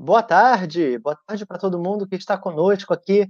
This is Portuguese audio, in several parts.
Boa tarde, boa tarde para todo mundo que está conosco aqui,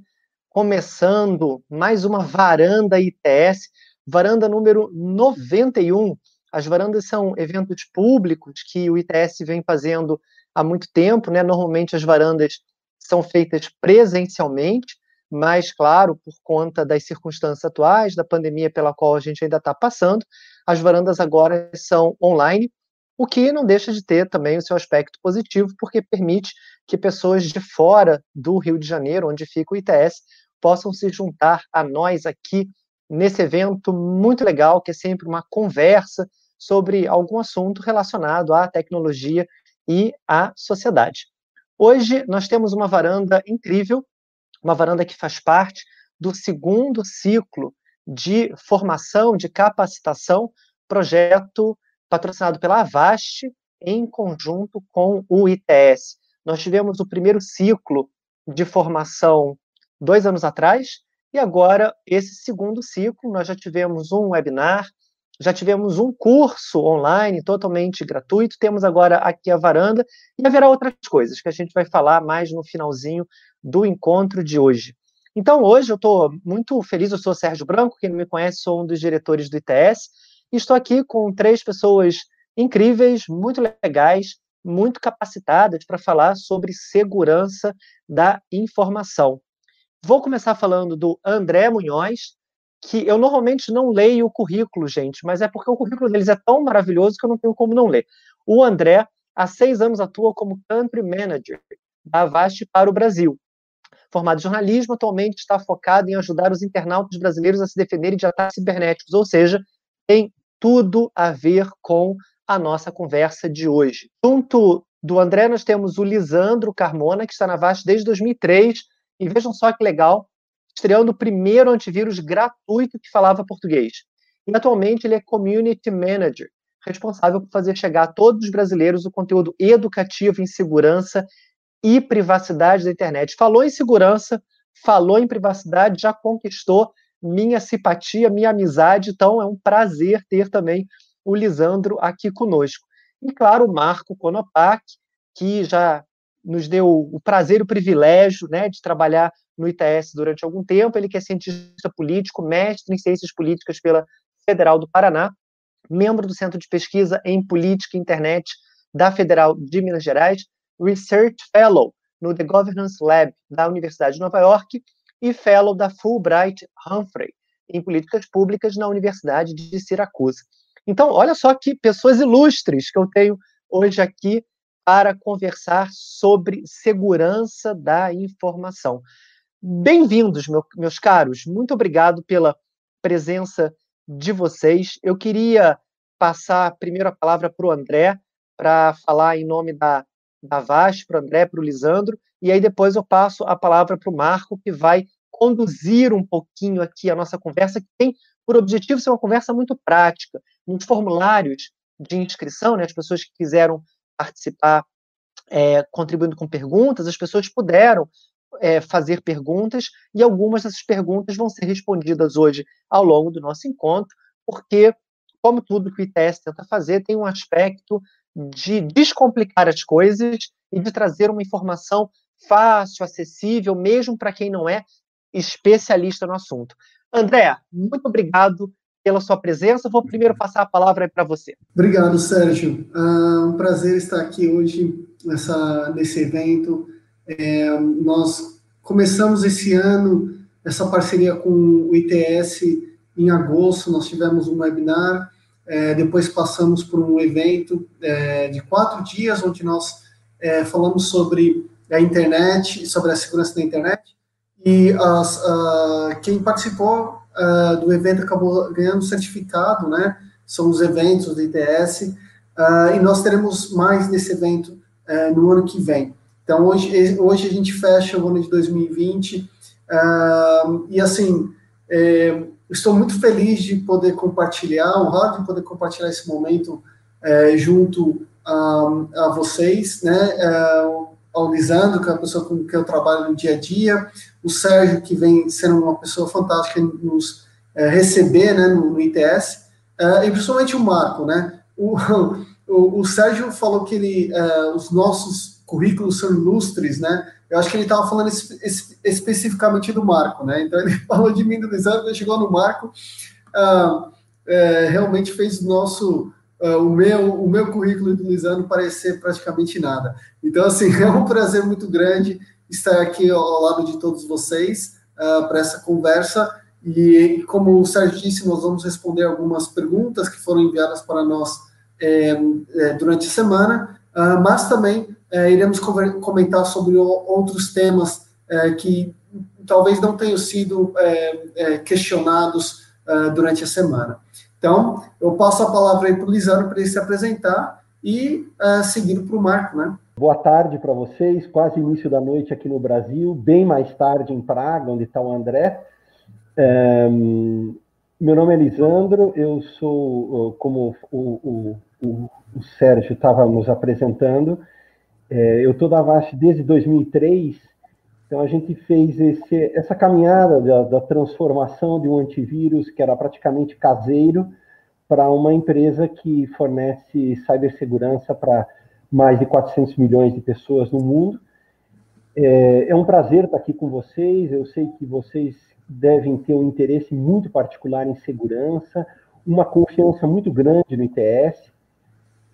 começando mais uma varanda ITS, varanda número 91. As varandas são eventos públicos que o ITS vem fazendo há muito tempo, né? Normalmente as varandas são feitas presencialmente, mas, claro, por conta das circunstâncias atuais, da pandemia pela qual a gente ainda está passando, as varandas agora são online o que não deixa de ter também o seu aspecto positivo, porque permite que pessoas de fora do Rio de Janeiro, onde fica o ITS, possam se juntar a nós aqui nesse evento muito legal, que é sempre uma conversa sobre algum assunto relacionado à tecnologia e à sociedade. Hoje nós temos uma varanda incrível, uma varanda que faz parte do segundo ciclo de formação, de capacitação, projeto patrocinado pela Avast, em conjunto com o ITS. Nós tivemos o primeiro ciclo de formação dois anos atrás, e agora, esse segundo ciclo, nós já tivemos um webinar, já tivemos um curso online totalmente gratuito, temos agora aqui a varanda, e haverá outras coisas que a gente vai falar mais no finalzinho do encontro de hoje. Então, hoje eu estou muito feliz, eu sou Sérgio Branco, quem não me conhece, sou um dos diretores do ITS, estou aqui com três pessoas incríveis, muito legais, muito capacitadas para falar sobre segurança da informação. Vou começar falando do André Munhoz, que eu normalmente não leio o currículo, gente, mas é porque o currículo deles é tão maravilhoso que eu não tenho como não ler. O André, há seis anos, atua como Country Manager da Avast para o Brasil. Formado em jornalismo, atualmente está focado em ajudar os internautas brasileiros a se defenderem de ataques cibernéticos, ou seja, tem tudo a ver com a nossa conversa de hoje. Junto do André, nós temos o Lisandro Carmona, que está na VAST desde 2003, e vejam só que legal, estreando o primeiro antivírus gratuito que falava português. E atualmente ele é Community Manager, responsável por fazer chegar a todos os brasileiros o conteúdo educativo em segurança e privacidade da internet. Falou em segurança, falou em privacidade, já conquistou minha simpatia, minha amizade. Então, é um prazer ter também o Lisandro aqui conosco. E, claro, o Marco Konopak, que já nos deu o prazer e o privilégio né, de trabalhar no ITS durante algum tempo. Ele que é cientista político, mestre em ciências políticas pela Federal do Paraná, membro do Centro de Pesquisa em Política e Internet da Federal de Minas Gerais, Research Fellow no The Governance Lab da Universidade de Nova York e Fellow da Fulbright Humphrey em Políticas Públicas na Universidade de Siracusa. Então, olha só que pessoas ilustres que eu tenho hoje aqui para conversar sobre segurança da informação. Bem-vindos, meu, meus caros. Muito obrigado pela presença de vocês. Eu queria passar primeiro a palavra para o André, para falar em nome da, da VAST, para o André, para o Lisandro, e aí depois eu passo a palavra para o Marco, que vai conduzir um pouquinho aqui a nossa conversa, que tem por objetivo ser uma conversa muito prática. Nos formulários de inscrição, né, as pessoas que quiseram participar é, contribuindo com perguntas, as pessoas puderam é, fazer perguntas e algumas dessas perguntas vão ser respondidas hoje ao longo do nosso encontro, porque, como tudo que o ITS tenta fazer, tem um aspecto de descomplicar as coisas e de trazer uma informação fácil, acessível, mesmo para quem não é especialista no assunto. André, muito obrigado pela sua presença. Vou primeiro passar a palavra para você. Obrigado, Sérgio. É um prazer estar aqui hoje nessa, nesse evento. É, nós começamos esse ano essa parceria com o ITS em agosto. Nós tivemos um webinar, é, depois passamos por um evento é, de quatro dias, onde nós é, falamos sobre a internet, sobre a segurança da internet, e as, quem participou uh, do evento acabou ganhando certificado, né? São os eventos do ITS, ah, e nós teremos mais desse evento eh, no ano que vem. Então, hoje, hoje a gente fecha o ano de 2020, e assim, estou muito feliz de poder compartilhar, honrado de poder compartilhar esse momento eh, junto a, a vocês, né? ao Lisandro, que é a pessoa com quem eu trabalho no dia a dia, o Sérgio, que vem sendo uma pessoa fantástica nos é, receber né, no, no ITS, é, e principalmente o Marco, né? O, o, o, Sérgio falou que ele, é, os nossos currículos são ilustres, né? Eu acho que ele estava falando es, es, especificamente do Marco, né? Então ele falou de mim do Lisandro, chegou no Marco, ah, é, realmente fez o nosso uh, o, meu, o meu currículo do Lisandro parecer praticamente nada. Então, assim, é um prazer muito grande estar aqui ao lado de todos vocês uh, para essa conversa. E, como o Sérgio disse, nós vamos responder algumas perguntas que foram enviadas para nós é, é, durante a semana, uh, mas também é, iremos comentar sobre outros temas é, que talvez não tenham sido é, é, questionados uh, durante a semana. Então, eu passo a palavra aí para o Lisandro para ele se apresentar e uh, seguindo para o Marco, né? Boa tarde para vocês, quase início da noite aqui no Brasil, bem mais tarde em Praga, onde está o André. Meu nome é Lisandro, eu sou, como o, o, o, o Sérgio estava nos apresentando, é, eu estou da Avast desde 2003, então a gente fez esse, essa caminhada da, da, transformação de um antivírus que era praticamente caseiro para uma empresa que fornece cibersegurança para mais de 400 milhões de pessoas no mundo. É, é, um prazer estar aqui com vocês. Eu sei que vocês devem ter um interesse muito particular em segurança, uma confiança muito grande no ITS,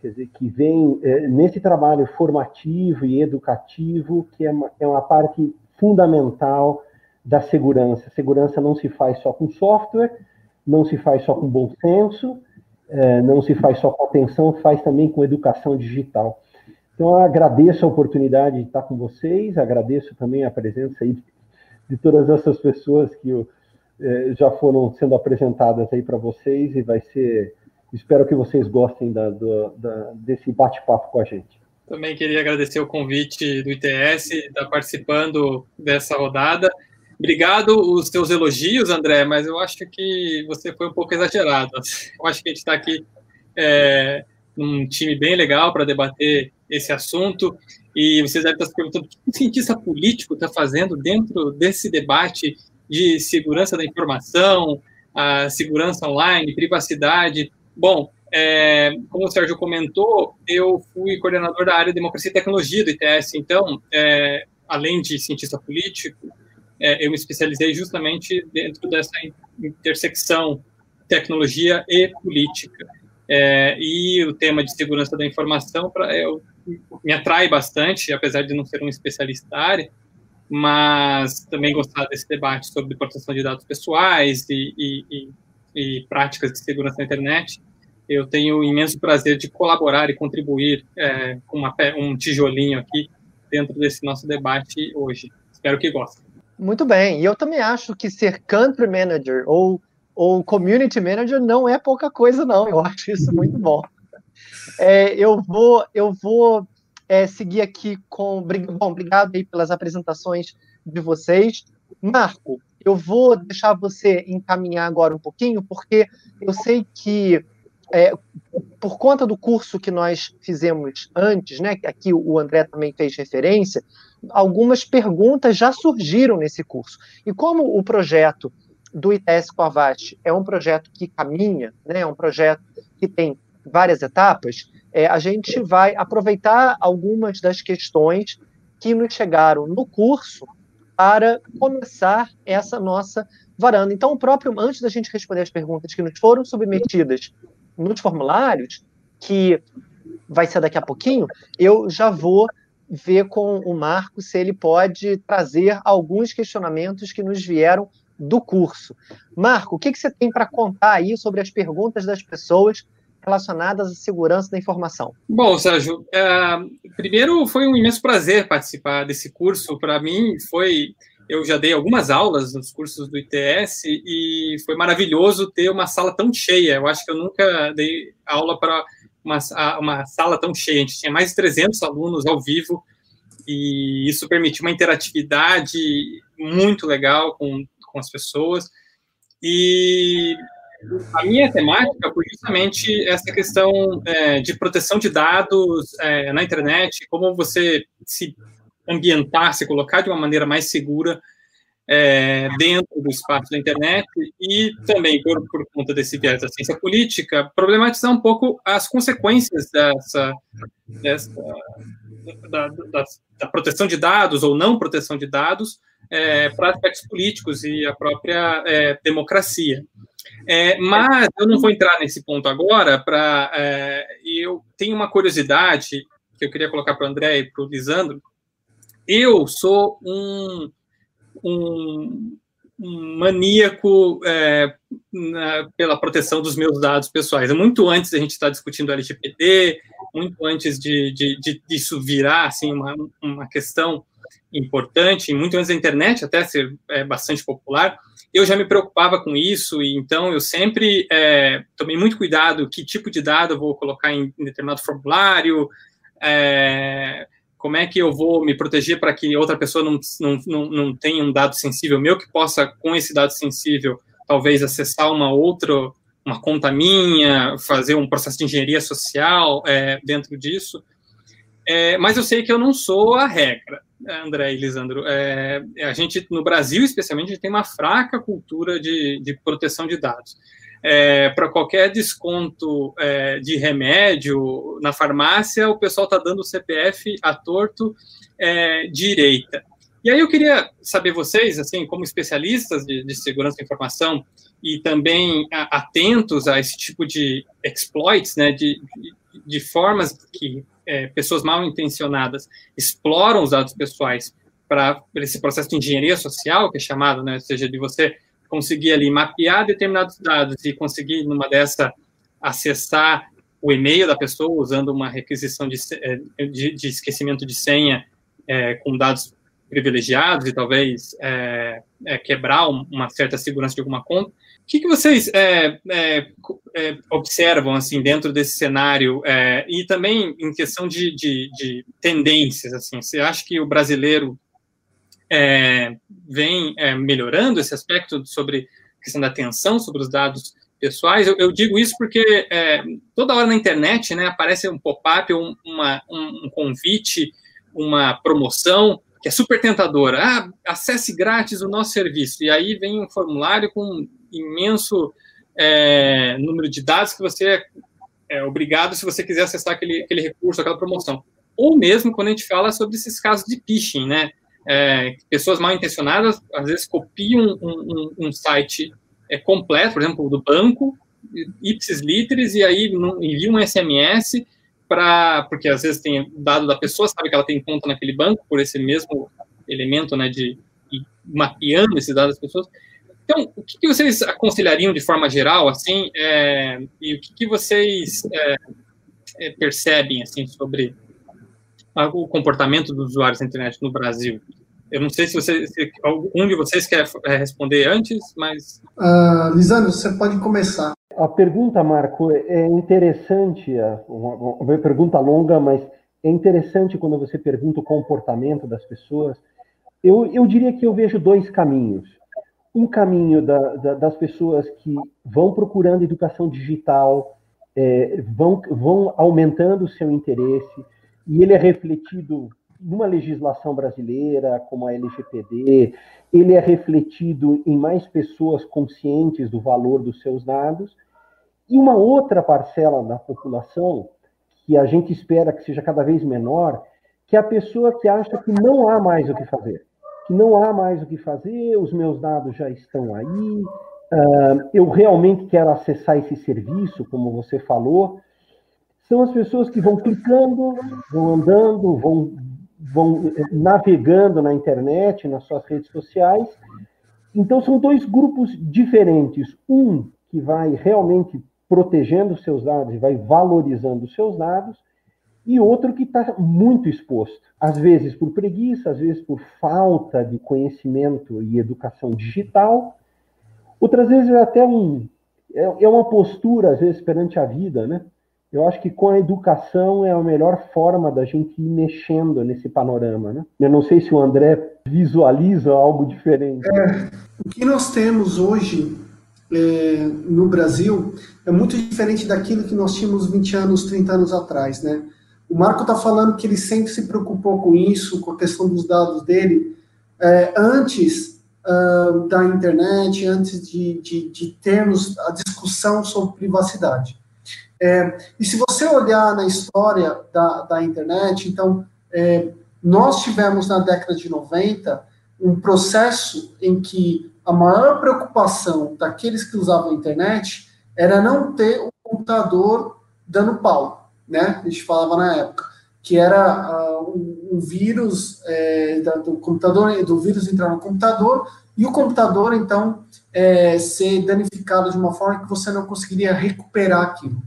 quer dizer, que vem é, nesse trabalho formativo e educativo, que é uma, é uma parte fundamental da segurança. segurança não se faz só com software, não se faz só com bom senso, é, não se faz só com atenção, faz também com educação digital. Então, eu agradeço a oportunidade de estar com vocês, agradeço também a presença aí de todas essas pessoas que eu, é, já foram sendo apresentadas aí para vocês e vai ser, espero que vocês gostem da, da, desse bate-papo com a gente. Também queria agradecer o convite do ITS, estar participando dessa rodada. Obrigado os teus elogios, André, mas eu acho que você foi um pouco exagerado. Eu acho que a gente está aqui é, num time bem legal para debater esse assunto e vocês devem estar se perguntando o que o cientista político está fazendo dentro desse debate de segurança da informação, a segurança online, privacidade. Bom, é, como o Sérgio comentou, eu fui coordenador da área de democracia e tecnologia do ITS, então, é, além de cientista político, é, eu me especializei justamente dentro dessa intersecção tecnologia e política. É, e o tema de segurança da informação pra, eu, me atrai bastante, apesar de não ser um especialista da área, mas também gostar desse debate sobre proteção de dados pessoais e, e, e, e práticas de segurança na internet. Eu tenho o imenso prazer de colaborar e contribuir é, com uma, um tijolinho aqui dentro desse nosso debate hoje. Espero que gostem. Muito bem, e eu também acho que ser country manager ou, ou community manager não é pouca coisa, não. Eu acho isso muito bom. É, eu vou, eu vou é, seguir aqui com. Bom, obrigado aí pelas apresentações de vocês. Marco, eu vou deixar você encaminhar agora um pouquinho, porque eu sei que é, por conta do curso que nós fizemos antes, né, que aqui o André também fez referência, algumas perguntas já surgiram nesse curso. E como o projeto do ITS com é um projeto que caminha, né, é um projeto que tem várias etapas, é, a gente vai aproveitar algumas das questões que nos chegaram no curso para começar essa nossa varanda. Então, o próprio, antes da gente responder as perguntas que nos foram submetidas nos formulários, que vai ser daqui a pouquinho, eu já vou ver com o Marco se ele pode trazer alguns questionamentos que nos vieram do curso. Marco, o que, que você tem para contar aí sobre as perguntas das pessoas relacionadas à segurança da informação? Bom, Sérgio, é, primeiro foi um imenso prazer participar desse curso. Para mim, foi eu já dei algumas aulas nos cursos do ITS e foi maravilhoso ter uma sala tão cheia. Eu acho que eu nunca dei aula para uma, uma sala tão cheia. A gente tinha mais de 300 alunos ao vivo e isso permitiu uma interatividade muito legal com, com as pessoas. E a minha temática foi justamente essa questão é, de proteção de dados é, na internet, como você se ambientar, se colocar de uma maneira mais segura é, dentro do espaço da internet e também, por, por conta desse viés da ciência política, problematizar um pouco as consequências dessa, dessa da, da, da, proteção de dados ou não proteção de dados é, para aspectos políticos e a própria é, democracia. É, mas eu não vou entrar nesse ponto agora, para é, eu tenho uma curiosidade que eu queria colocar para o André e para o Lisandro. Eu sou um, um, um maníaco é, na, pela proteção dos meus dados pessoais. Muito antes da gente estar discutindo LGPD, muito antes de, de, de disso virar assim, uma, uma questão importante, muito antes da internet até ser é, bastante popular, eu já me preocupava com isso, e então eu sempre é, tomei muito cuidado que tipo de dado eu vou colocar em, em determinado formulário, é, como é que eu vou me proteger para que outra pessoa não, não, não, não tenha um dado sensível meu que possa, com esse dado sensível, talvez acessar uma outra, uma conta minha, fazer um processo de engenharia social é, dentro disso. É, mas eu sei que eu não sou a regra, André e Lisandro. É, a gente, no Brasil, especialmente, a gente tem uma fraca cultura de, de proteção de dados é, para qualquer desconto é, de remédio na farmácia, o pessoal está dando o CPF a torto é, direita. E aí eu queria saber vocês, assim, como especialistas de, de segurança da informação e também a, atentos a esse tipo de exploits, né, de, de, de formas que é, pessoas mal intencionadas exploram os dados pessoais para esse processo de engenharia social, que é chamado, né, ou seja, de você conseguir ali mapear determinados dados e conseguir, numa dessa, acessar o e-mail da pessoa usando uma requisição de, eh, de, de esquecimento de senha é, com dados privilegiados e talvez é, é, quebrar uma certa segurança de alguma conta. O que, que vocês observam assim dentro desse cenário e também em questão de, de, de, tendências? Assim, você acha que o brasileiro é, vem é, melhorando esse aspecto sobre a questão da atenção sobre os dados pessoais. Eu, eu digo isso porque é, toda hora na internet né, aparece um pop-up, um, um convite, uma promoção que é super tentadora. Ah, acesse grátis o nosso serviço. E aí vem um formulário com um imenso é, número de dados que você é, obrigado se você quiser acessar aquele, aquele recurso, aquela promoção. Ou mesmo quando a gente fala sobre esses casos de phishing, né? é, pessoas mal intencionadas às vezes copiam um, um, um site é, completo, por exemplo, do banco, ipsis literis, e aí enviam um SMS para, porque às vezes tem dado da pessoa, sabe que ela tem conta naquele banco, por esse mesmo elemento, né, de, mapeando esses dados das pessoas. Então, o que, que, vocês aconselhariam de forma geral, assim, é, e o que, que vocês é, é percebem, assim, sobre o comportamento dos usuários da internet no Brasil? Eu não sei se, você, se algum de vocês quer é, responder antes, mas. Uh, Lisandro, você pode começar. A pergunta, Marco, é interessante, é uma, uma pergunta longa, mas é interessante quando você pergunta o comportamento das pessoas. Eu, eu diria que eu vejo dois caminhos. Um caminho da, da, das pessoas que vão procurando educação digital, é, vão, vão aumentando o seu interesse, e ele é refletido numa legislação brasileira, como a LGPD, ele é refletido em mais pessoas conscientes do valor dos seus dados, e uma outra parcela da população, que a gente espera que seja cada vez menor, que é a pessoa que acha que não há mais o que fazer. Que não há mais o que fazer, os meus dados já estão aí, uh, eu realmente quero acessar esse serviço, como você falou, são as pessoas que vão clicando, vão andando, vão, vão navegando na internet, nas suas redes sociais. Então, são dois grupos diferentes. Um que vai realmente protegendo seus dados e vai valorizando seus dados, e outro que está muito exposto, às vezes por preguiça, às vezes por falta de conhecimento e educação digital, outras vezes é até um, é, é uma postura, às vezes, perante a vida, né? Eu acho que com a educação é a melhor forma da gente ir mexendo nesse panorama, né? Eu não sei se o André visualiza algo diferente. É, o que nós temos hoje é, no Brasil é muito diferente daquilo que nós tínhamos 20 anos, 30 anos atrás, né? O Marco está falando que ele sempre se preocupou com isso, com a questão dos dados dele, é, antes uh, da internet, antes de, de, de termos a discussão sobre privacidade. É, e se você olhar na história da, da internet, então, é, nós tivemos na década de 90 um processo em que a maior preocupação daqueles que usavam a internet era não ter o computador dando pau, né? A gente falava na época que era uh, um, um, vírus é, do computador, do vírus entrar no computador e o computador então é, ser danificado de uma forma que você não conseguiria recuperar aquilo.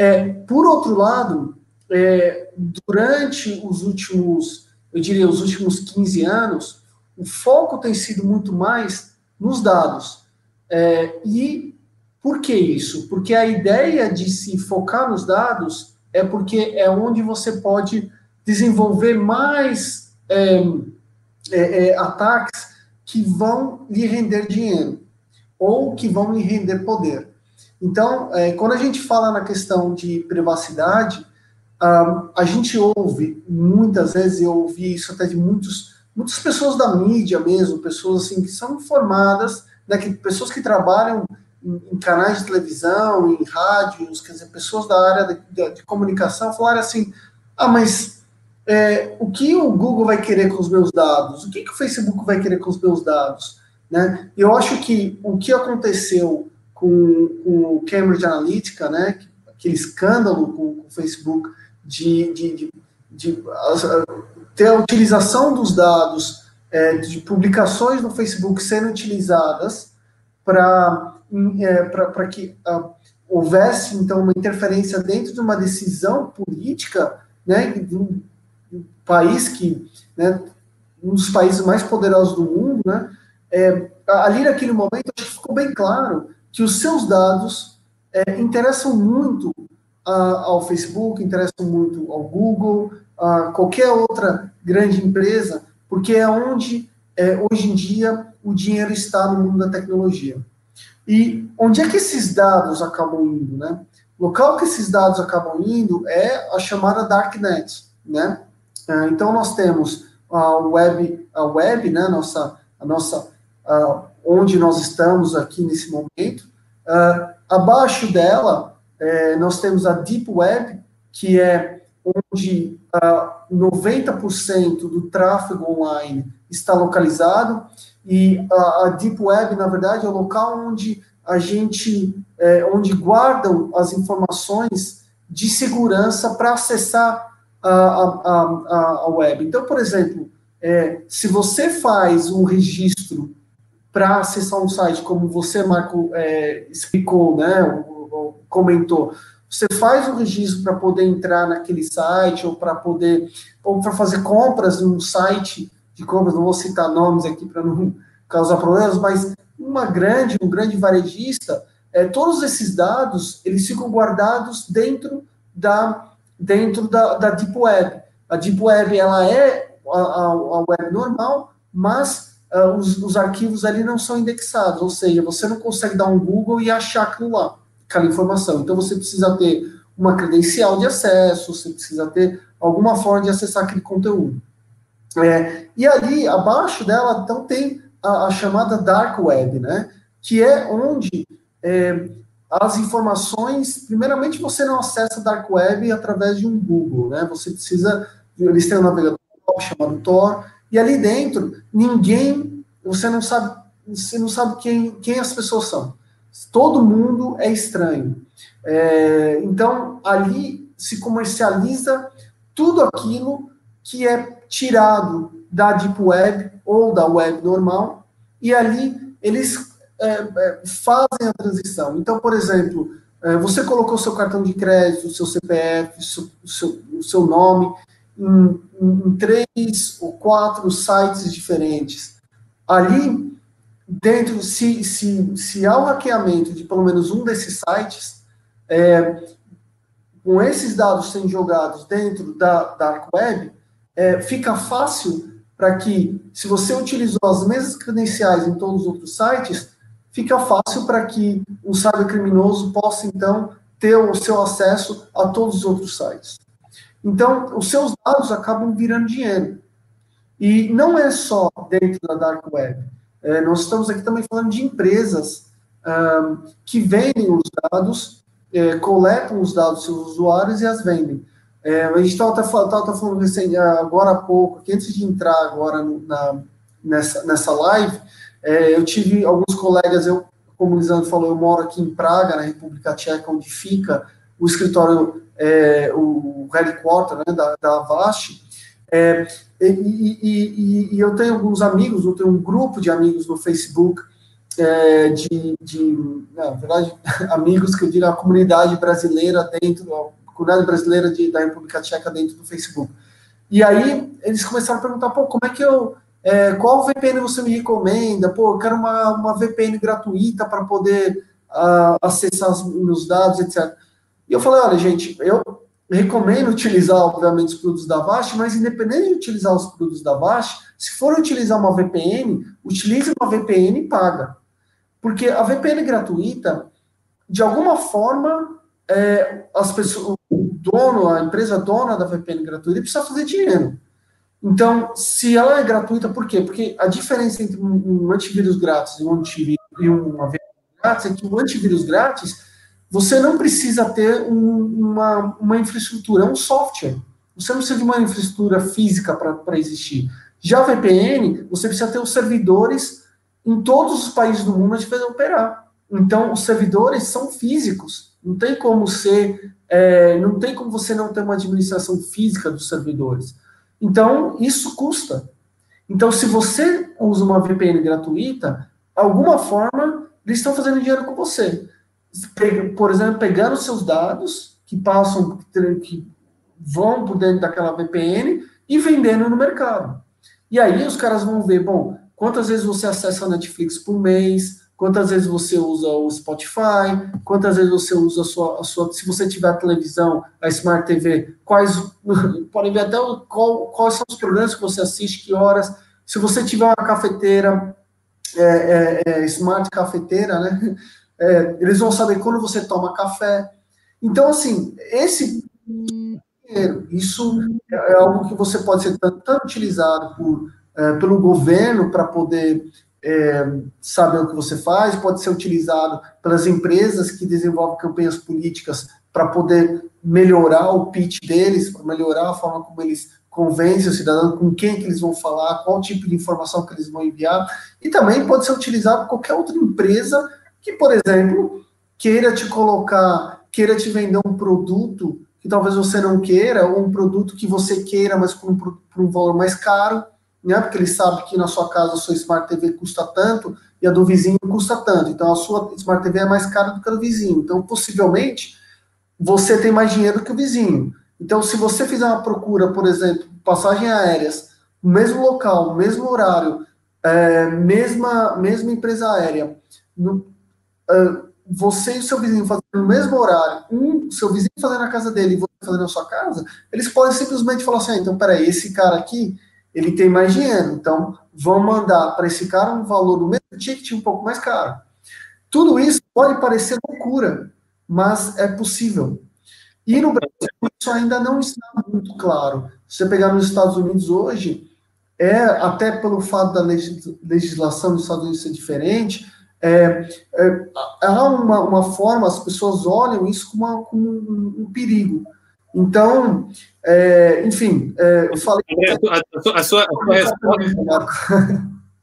É, por outro lado, é, durante os últimos, eu diria, os últimos 15 anos, o foco tem sido muito mais nos dados. É, e por que isso? Porque a ideia de se focar nos dados é porque é onde você pode desenvolver mais é, é, é ataques que vão lhe render dinheiro ou que vão lhe render poder. Então, é, quando a gente fala na questão de privacidade, um, a gente ouve muitas vezes, eu ouvi isso até de muitos, muitas pessoas da mídia mesmo, pessoas assim que são formadas, né, que, pessoas que trabalham em, em, canais de televisão, em rádios, quer dizer, pessoas da área de, de, de comunicação falaram assim: ah, mas é, o que o Google vai querer com os meus dados? O que, que o Facebook vai querer com os meus dados? Né? Eu acho que o que aconteceu com, com o Cambridge Analytica, né, aquele escândalo com, com o Facebook, de, de, de, de ter a utilização dos dados é, de publicações no Facebook sendo utilizadas para é, que houvesse, então, uma interferência dentro de uma decisão política né, de um, um país que, né, um dos países mais poderosos do mundo, né, é, ali naquele momento, acho que ficou bem claro que os seus dados é, interessam muito ao Facebook, interessam muito ao Google, a qualquer outra grande empresa, porque é onde, é, hoje em dia, o dinheiro está no mundo da tecnologia. E onde é que esses dados acabam indo, né? O local que esses dados acabam indo é a chamada darknet, né? É, então nós temos a web, a web, né? Nossa, a nossa, a, onde nós estamos aqui nesse momento. Uh, abaixo dela é, nós temos a Deep Web, que é onde uh, ah, 90% do tráfego online está localizado, e a, a, Deep Web, na verdade, é o local onde a gente, é, onde guardam as informações de segurança para acessar a, a, a, web. Então, por exemplo, é, se você faz um registro para acessar um site, como você, Marco, é, explicou, né, comentou, você faz o registro para poder entrar naquele site ou para poder ou para fazer compras em um site de compras, não vou citar nomes aqui para não causar problemas, mas uma grande, um grande varejista, é, todos esses dados eles ficam guardados dentro da dentro da, da Deep Web. A Deep Web ela é a, a web normal, mas uh, os, os arquivos ali não são indexados, ou seja, você não consegue dar um Google e achar aquilo lá aquela informação. Então você precisa ter uma credencial de acesso, você precisa ter alguma forma de acessar aquele conteúdo. É, e ali, abaixo dela, então tem a, a, chamada Dark Web, né? Que é onde é, as informações, primeiramente você não acessa Dark Web através de um Google, né? Você precisa, eles têm um navegador chamado Tor, e ali dentro, ninguém, você não sabe, você não sabe quem, quem as pessoas são. Todo mundo é estranho. É, então, ali se comercializa tudo aquilo que é tirado da Deep Web ou da web normal, e ali eles é, é, fazem a transição. Então, por exemplo, é, você colocou seu cartão de crédito, seu CPF, seu, seu, o seu nome em, em três ou quatro sites diferentes. Ali dentro, se, se, se há o um hackeamento de pelo menos um desses sites, é, com esses dados sendo jogados dentro da Dark Web, é, fica fácil para que, se você utilizou as mesmas credenciais em todos os outros sites, fica fácil para que um cybercriminoso possa, então, ter o seu acesso a todos os outros sites. Então, os seus dados acabam virando dinheiro. E não é só dentro da Dark Web. É, nós estamos aqui também falando de empresas que vendem os dados, é, coletam os dados dos seus usuários e as vendem. É, a gente estava falando recém, agora há pouco, que antes de entrar agora na, nessa, nessa live, é, eu tive alguns colegas, eu, como o Lisandro falou, eu moro aqui em Praga, na República Tcheca, onde fica o escritório, é, o headquarter né, da, da Avast, é, e, e, e, eu tenho alguns amigos, eu tenho um grupo de amigos no Facebook, é, de, de, na verdade, amigos que eu diria a comunidade brasileira dentro, a comunidade brasileira de, da República Tcheca dentro do Facebook. E aí eles começaram a perguntar, pô, como é que eu, é, qual VPN você me recomenda? Pô, eu quero uma, uma VPN gratuita para poder uh, acessar os meus dados, etc. E eu falei, olha, gente, eu recomendo utilizar, obviamente, os produtos da Avast, mas independente de utilizar os produtos da Avast, se for utilizar uma VPN, utilize uma VPN paga. Porque a VPN gratuita, de alguma forma, é, as pessoas, o dono, a empresa dona da VPN gratuita precisa fazer dinheiro. Então, se ela é gratuita, por quê? Porque a diferença entre um, antivírus grátis e um antivírus e uma VPN grátis é que o antivírus grátis você não precisa ter um, uma, uma infraestrutura, é um software. Você não precisa de uma infraestrutura física para existir. Já VPN, você precisa ter os servidores em todos os países do mundo a gente operar. Então, os servidores são físicos. Não tem como ser, é, não tem como você não ter uma administração física dos servidores. Então, isso custa. Então, se você usa uma VPN gratuita, alguma forma, eles estão fazendo dinheiro com você. Por exemplo, pegando seus dados que passam, que vão por dentro daquela VPN e vendendo no mercado. E aí os caras vão ver, bom, quantas vezes você acessa a Netflix por mês, quantas vezes você usa o Spotify, quantas vezes você usa a sua, a sua se você tiver a televisão, a Smart TV, quais, podem ver até o, qual, quais são os programas que você assiste, que horas, se você tiver uma cafeteira, é, é, é, Smart Cafeteira, né, é, eles vão saber quando você toma café. Então, assim, esse dinheiro, isso é algo que você pode ser tanto, tanto utilizado por é, pelo governo para poder é, saber o que você faz, pode ser utilizado pelas empresas que desenvolvem campanhas políticas para poder melhorar o pitch deles, para melhorar a forma como eles convencem o cidadão, com quem que eles vão falar, qual tipo de informação que eles vão enviar, e também pode ser utilizado por qualquer outra empresa que, por exemplo, queira te colocar, queira te vender um produto que talvez você não queira, ou um produto que você queira, mas por um, por um valor mais caro, né? Porque ele sabe que na sua casa a sua Smart TV custa tanto e a do vizinho custa tanto. Então a sua Smart TV é mais cara do que a do vizinho. Então, possivelmente, você tem mais dinheiro que o vizinho. Então, se você fizer uma procura, por exemplo, passagem aéreas, mesmo local, mesmo horário, é, mesma, mesma empresa aérea, no, é, você e o seu vizinho fazendo no mesmo horário, um, seu vizinho fazendo na casa dele e você fazendo na sua casa, eles podem simplesmente falar assim: ah, então, peraí, esse cara aqui ele tem mais dinheiro. Então, vão mandar para esse cara um valor do mesmo ticket um pouco mais caro. Tudo isso pode parecer loucura, mas é possível. E no Brasil, isso ainda não está muito claro. Se você pegar nos Estados Unidos hoje, é até pelo fato da legislação dos Estados Unidos ser diferente, é, é, há uma, uma forma, as pessoas olham isso como, uma, como um, um perigo. Então, é, enfim, é, eu falei. A, sua, resposta,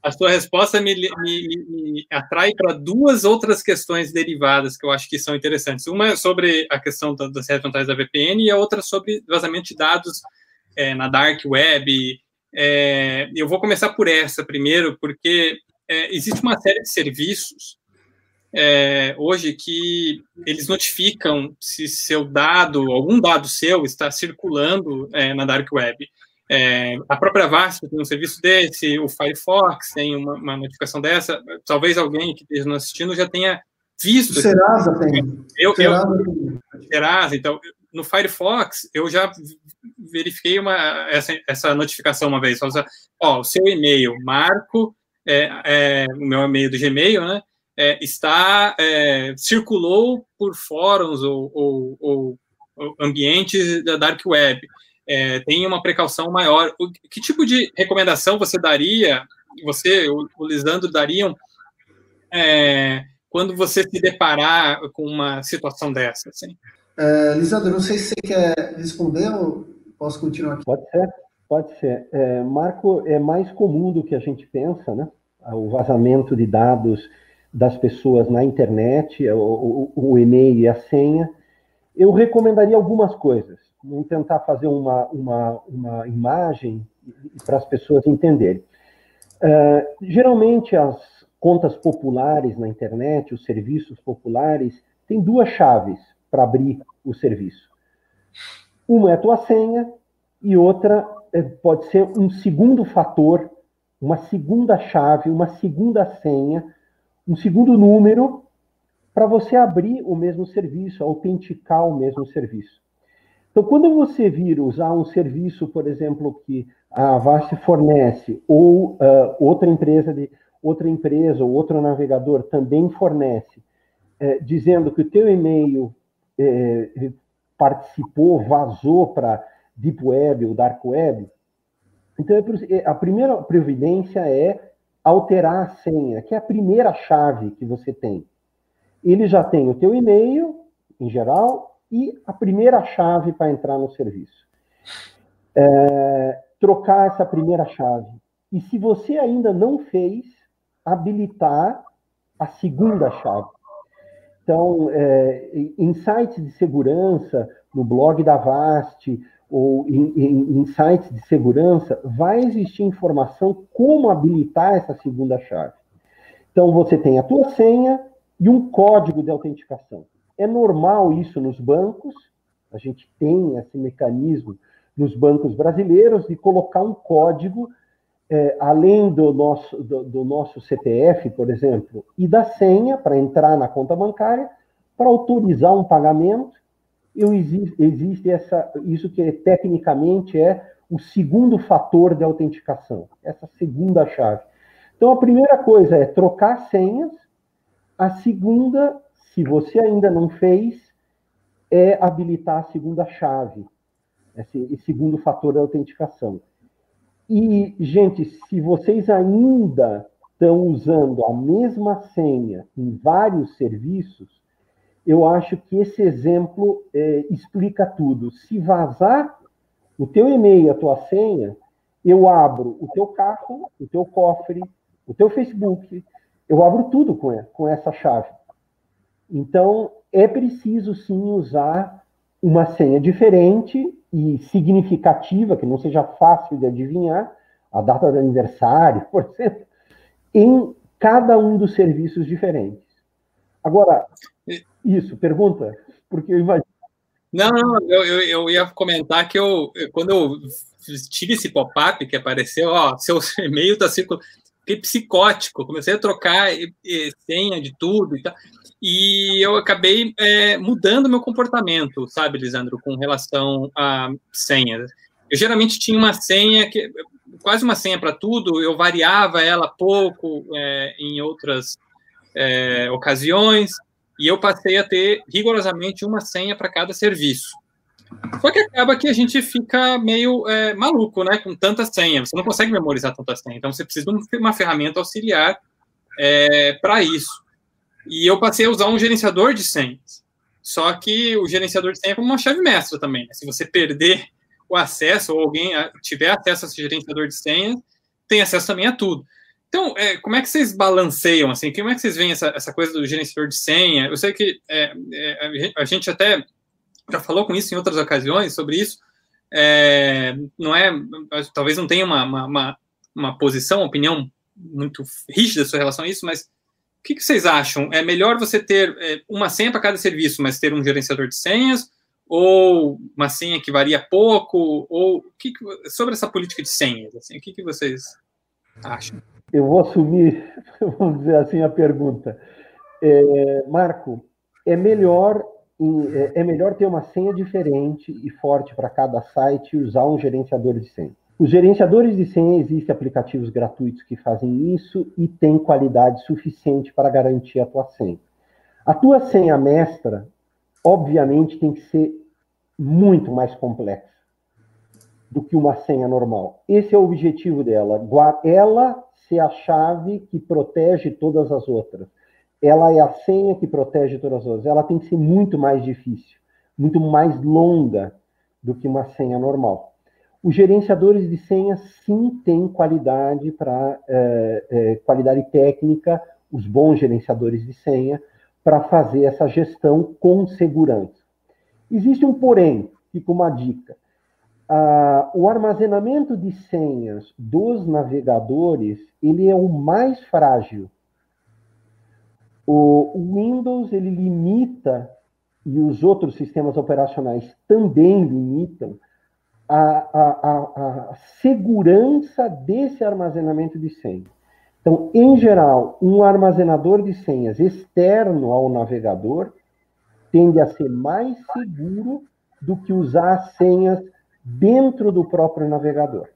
a sua resposta me, me, me atrai para duas outras questões derivadas que eu acho que são interessantes. Uma é sobre a questão das redes da VPN e a outra sobre vazamento de dados é, na Dark Web. É, eu vou começar por essa primeiro, porque é, existe uma série de serviços é, hoje que eles notificam se seu dado, algum dado seu está circulando é, na Dark Web. É, a própria Avast tem um serviço desse, o Firefox tem uma, uma notificação dessa. Talvez alguém que esteja nos assistindo já tenha visto. O Serasa tem. Eu, Serasa, eu, Serasa, então, no Firefox, eu já verifiquei uma, essa, essa notificação uma vez. Ó, o seu e-mail, Marco, é, é, o meu e-mail do Gmail, né? é, está é, circulou por fóruns ou, ou, ou, ambientes da dark web. É, tem uma precaução maior. O, que tipo de recomendação você daria, você, o, o Lisandro, dariam é, quando você se deparar com uma situação dessa? Assim? É, Lisandro, não sei se você quer responder ou posso continuar aqui. Pode ser, pode ser. É, Marco, é mais comum do que a gente pensa, né? O vazamento de dados das pessoas na internet, o, o, o e-mail e a senha. Eu recomendaria algumas coisas. Vamos tentar fazer uma, uma, uma imagem para as pessoas entenderem. Uh, geralmente, as contas populares na internet, os serviços populares, têm duas chaves para abrir o serviço. Uma é a tua senha e outra é, pode ser um segundo fator, uma segunda chave, uma segunda senha, um segundo número para você abrir o mesmo serviço, autenticar o mesmo serviço. Então, quando você vir usar um serviço, por exemplo, que a Avast fornece, ou uh, outra empresa de outra empresa ou outro navegador também fornece, eh, dizendo que o teu e-mail eh, participou, vazou para Deep Web ou Dark Web, então é a primeira providência é alterar a senha, que é a primeira chave que você tem. Ele já tem o teu e-mail, em geral, e a primeira chave para entrar no serviço. É, trocar essa primeira chave. E se você ainda não fez, habilitar a segunda chave. Então, é, em sites de segurança, no blog da Vast ou em, em, em sites de segurança, vai existir informação como habilitar essa segunda chave. Então, você tem a tua senha e um código de autenticação. É normal isso nos bancos, a gente tem esse mecanismo nos bancos brasileiros de colocar um código, é, além do nosso, do, do, nosso CPF, por exemplo, e da senha para entrar na conta bancária, para autorizar um pagamento, eu, existe, existe essa, isso que tecnicamente é o segundo fator de autenticação, essa segunda chave. Então, a primeira coisa é trocar senhas, a segunda se você ainda não fez, é habilitar a segunda chave, esse, segundo fator de autenticação. E, gente, se vocês ainda estão usando a mesma senha em vários serviços, eu acho que esse exemplo é, explica tudo. Se vazar o teu e-mail, a tua senha, eu abro o teu carro, o teu cofre, o teu Facebook, eu abro tudo com, com essa chave. Então, é preciso sim usar uma senha diferente e significativa, que não seja fácil de adivinhar, a data do aniversário, por exemplo, em cada um dos serviços diferentes. Agora, isso, pergunta, porque eu imagino. Não, não, eu, eu, eu ia comentar que eu, quando eu tive esse pop-up que apareceu, ó, seu e-mail está circulando, fiquei psicótico, comecei a trocar senha de tudo e tal e eu acabei é, mudando meu comportamento, sabe, Lisandro, com relação a senhas. Eu geralmente tinha uma senha que quase uma senha para tudo, eu variava ela pouco é, em outras é, ocasiões e eu passei a ter rigorosamente uma senha para cada serviço. Só que acaba que a gente fica meio é, maluco, né, com tanta senha. Você não consegue memorizar tanta senha, então você precisa de uma ferramenta auxiliar é, para isso. E eu passei a usar um gerenciador de senhas. Só que o gerenciador de senha é como uma chave mestra também. Né? Se você perder o acesso, ou alguém tiver acesso a esse gerenciador de senhas, tem acesso também a tudo. Então, é, como é que vocês balanceiam, assim, como é que vocês veem essa, essa coisa do gerenciador de senha? Eu sei que é, é, a gente até já falou com isso em outras ocasiões, sobre isso, é, não é, talvez não tenha uma, uma, uma, posição, uma opinião muito rígida sobre relação a isso, mas o que, que vocês acham? É melhor você ter é, uma senha para cada serviço, mas ter um gerenciador de senhas? Ou uma senha que varia pouco? Ou que, sobre essa política de senhas? Assim, o que, que vocês acham? Eu vou assumir, vamos dizer assim, a pergunta. É, Marco, é melhor é, é melhor ter uma senha diferente e forte para cada site e usar um gerenciador de senha. Os gerenciadores de senha existem aplicativos gratuitos que fazem isso e têm qualidade suficiente para garantir a tua senha. A tua senha mestra, obviamente, tem que ser muito mais complexa do que uma senha normal. Esse é o objetivo dela. Ela ser a chave que protege todas as outras. Ela é a senha que protege todas as outras. Ela tem que ser muito mais difícil. muito mais longa do que uma senha normal. Os gerenciadores de senhas sim têm qualidade para é, é, qualidade técnica, os bons gerenciadores de senha, para fazer essa gestão com segurança. Existe um porém, fica uma dica. Ah, o armazenamento de senhas dos navegadores ele é o mais frágil. O Windows ele limita e os outros sistemas operacionais também limitam a, a, a, a segurança desse armazenamento de senha. Então, em geral, um armazenador de senhas externo ao navegador tende a ser mais seguro do que usar senhas dentro do próprio navegador.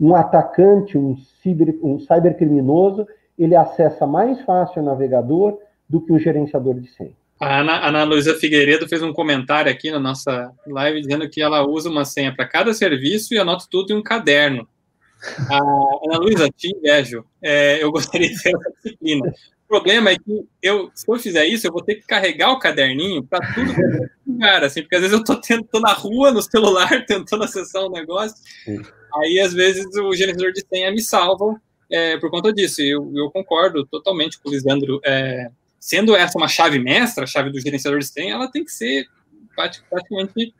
Um atacante, um, ciber, um cybercriminoso, ele acessa mais fácil o navegador do que o gerenciador de senha. A Ana, Ana Luísa Figueiredo fez um comentário aqui na nossa live dizendo que ela usa uma senha para cada serviço e anota tudo em um caderno. A Ana Luísa, te invejo. É, eu gostaria de ter essa disciplina. O problema é que eu, se eu fizer isso, eu vou ter que carregar o caderninho para tudo lugar, assim, porque às vezes eu estou tentando na rua, no celular, tentando acessar um negócio. Sim. Aí, às vezes, o gerenciador de senha me salva é, por conta disso. E eu, eu concordo totalmente com o Lisandro. É, sendo essa uma chave mestra, a chave do gerenciador de senha, ela tem que ser praticamente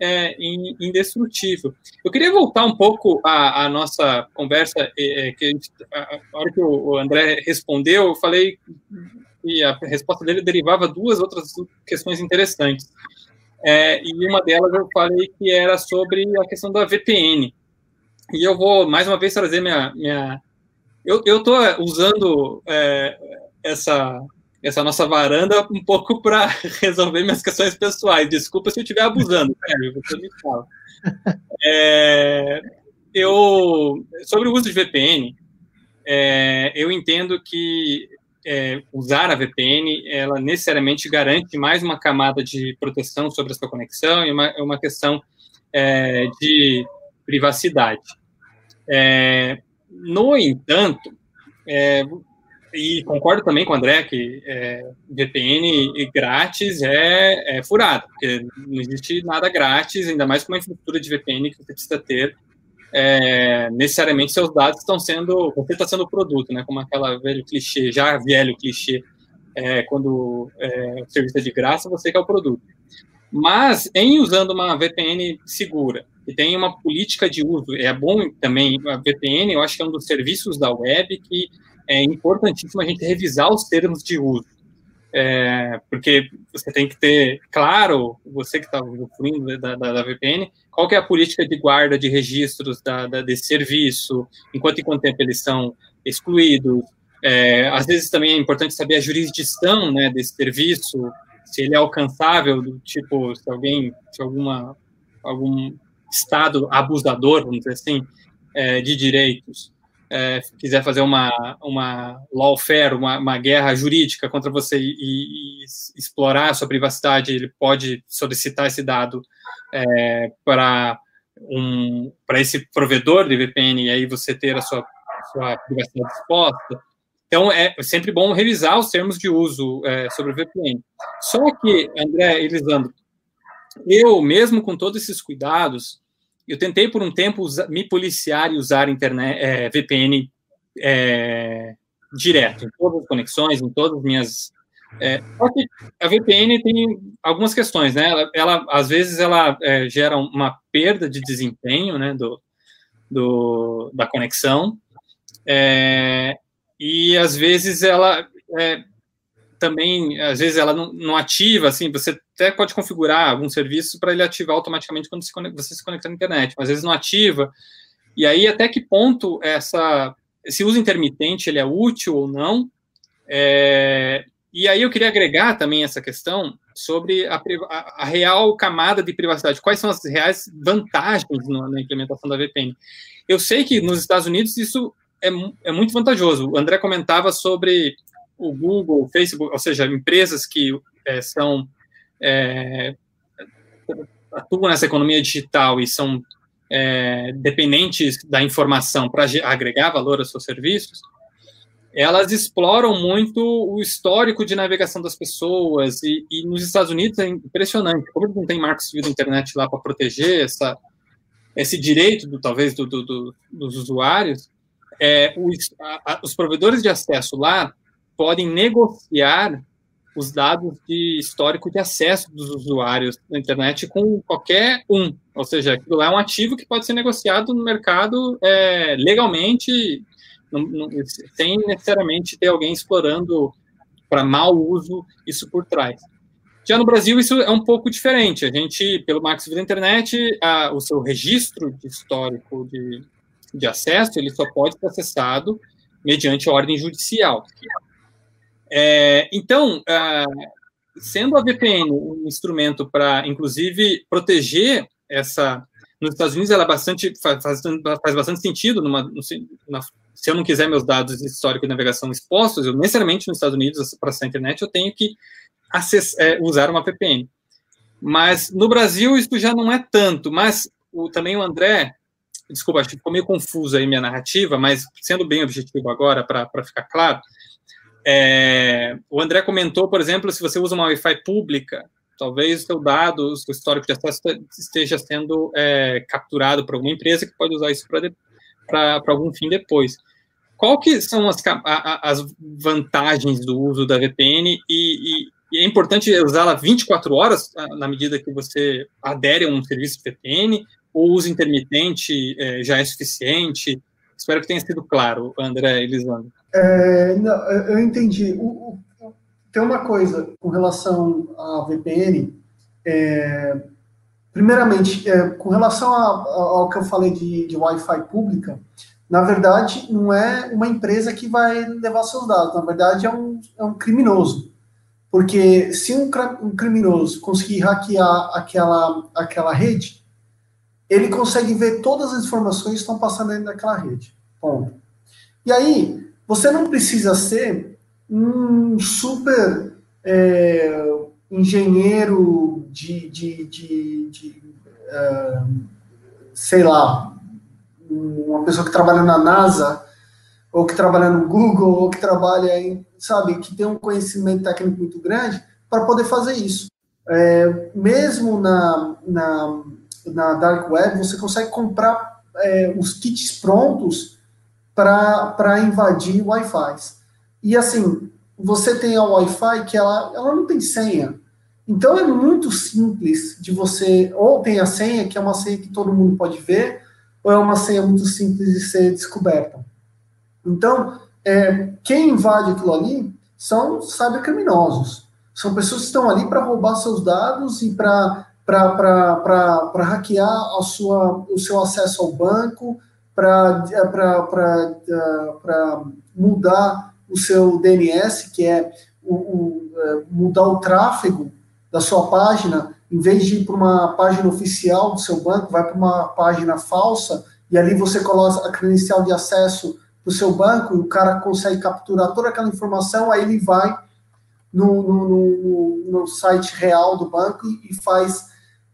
é, indestrutível. Eu queria voltar um pouco à, à nossa conversa, é, que a, gente, a, hora que o André respondeu, eu falei e a resposta dele derivava duas outras questões interessantes. É, e uma delas eu falei que era sobre a questão da VPN. E eu vou mais uma vez trazer minha. minha eu estou usando é, essa essa nossa varanda um pouco para resolver minhas questões pessoais. Desculpa se eu estiver abusando, sério, você me fala. É, eu, sobre o uso de VPN, é, eu entendo que é, usar a VPN, ela necessariamente garante mais uma camada de proteção sobre a sua conexão e uma, uma questão é, de privacidade. É, no entanto, é, e concordo também com o André que é, VPN grátis é, é furado, porque não existe nada grátis, ainda mais com uma infraestrutura de VPN que você precisa ter. É, necessariamente seus dados estão sendo, você está sendo produto, né? Como aquela velho clichê, já velho clichê, é, quando é, o serviço é de graça, você que é o produto. Mas em usando uma VPN segura, e tem uma política de uso, é bom também, a VPN, eu acho que é um dos serviços da web que é importantíssimo a gente revisar os termos de uso. É, porque você tem que ter claro, você que está usufruindo da, da, da, VPN, qual que é a política de guarda de registros da, da desse serviço, enquanto e quanto tempo eles são excluídos. É, às vezes também é importante saber a jurisdição né, desse serviço, se ele é alcançável, do tipo, se alguém, se alguma, algum estado abusador, vamos dizer assim, é, de direitos, é, quiser fazer uma, uma lawfare, uma, uma guerra jurídica contra você e, e, explorar a sua privacidade, ele pode solicitar esse dado é, para um, para esse provedor de VPN e aí você ter a sua, sua privacidade exposta. Então, é sempre bom revisar os termos de uso é, sobre o VPN. Só que, André e Lisandro, eu, mesmo com todos esses cuidados, eu tentei por um tempo me policiar e usar internet, é, VPN é, direto, em todas as conexões, em todas as minhas. É, a VPN tem algumas questões, né? Ela, ela às vezes, ela é, gera uma perda de desempenho, né, do, do da conexão, é, e às vezes ela é, também, às vezes ela não, não, ativa, assim, você até pode configurar algum serviço para ele ativar automaticamente quando você se conecta na internet, mas às vezes não ativa, e aí até que ponto essa, esse uso intermitente ele é útil ou não, é, e aí eu queria agregar também essa questão sobre a, a, a, real camada de privacidade, quais são as reais vantagens no, na implementação da VPN. Eu sei que nos Estados Unidos isso é, é muito vantajoso. O André comentava sobre o Google, o Facebook, ou seja, empresas que é, são é, atuam nessa economia digital e são é, dependentes da informação para agregar valor aos seus serviços, elas exploram muito o histórico de navegação das pessoas, e, e nos Estados Unidos é impressionante, como não tem marco civil da internet lá para proteger essa, esse direito, do, talvez, do, do, do dos usuários, é, os, a, os provedores de acesso lá podem negociar os dados de histórico de acesso dos usuários na internet com qualquer um. Ou seja, aquilo lá é um ativo que pode ser negociado no mercado é, legalmente, não, não, sem necessariamente ter alguém explorando para mau uso isso por trás. Já no Brasil, isso é um pouco diferente. A gente, pelo Max Vida Internet, a, o seu registro de histórico de, de acesso, ele só pode ser acessado mediante ordem judicial. É, então, sendo a VPN um instrumento para, inclusive, proteger essa. Nos Estados Unidos, ela é bastante, faz, faz bastante sentido. Numa, se eu não quiser meus dados históricos de navegação expostos, eu necessariamente nos Estados Unidos, para acessar a internet, eu tenho que é, usar uma VPN. Mas no Brasil, isso já não é tanto. Mas o, também o André, desculpa, acho que ficou meio confuso aí minha narrativa, mas sendo bem objetivo agora, para ficar claro, é, o André comentou, por exemplo, se você usa uma Wi-Fi pública, talvez o seu dado, o seu histórico de acesso esteja sendo é, capturado por alguma empresa que pode usar isso para algum fim depois. Qual que são as, as vantagens do uso da VPN e, e, e é importante usá-la 24 horas na medida que você adere a um serviço VPN ou uso intermitente é, já é suficiente? Espero que tenha sido claro, André Elisandro. É, não, eu entendi. O, o, tem uma coisa com relação à VPN. É, primeiramente, é, com relação a, a, ao que eu falei de, de Wi-Fi pública, na verdade, não é uma empresa que vai levar seus dados, na verdade, é um, é um criminoso. Porque se um, um criminoso conseguir hackear aquela, aquela rede, ele consegue ver todas as informações que estão passando dentro daquela rede. Ponto. E aí, você não precisa ser um super é, engenheiro de, de, de, de uh, sei lá, uma pessoa que trabalha na NASA, ou que trabalha no Google, ou que trabalha em, sabe, que tem um conhecimento técnico muito grande, para poder fazer isso. É, mesmo na, na, na Dark Web, você consegue comprar é, os kits prontos para invadir Wi-Fi. E assim, você tem a Wi-Fi que ela, ela não tem senha. Então é muito simples de você, ou tem a senha, que é uma senha que todo mundo pode ver, ou é uma senha muito simples de ser descoberta. Então, é, quem invade aquilo ali são cybercriminosos. São pessoas que estão ali para roubar seus dados e para hackear a sua, o seu acesso ao banco, para é, mudar o seu DNS, que é o, o, é, mudar o tráfego da sua página, em vez de ir para uma página oficial do seu banco, vai para uma página falsa, e ali você coloca a credencial de acesso para o seu banco, o cara consegue capturar toda aquela informação, aí ele vai no, no, no, no site real do banco e, faz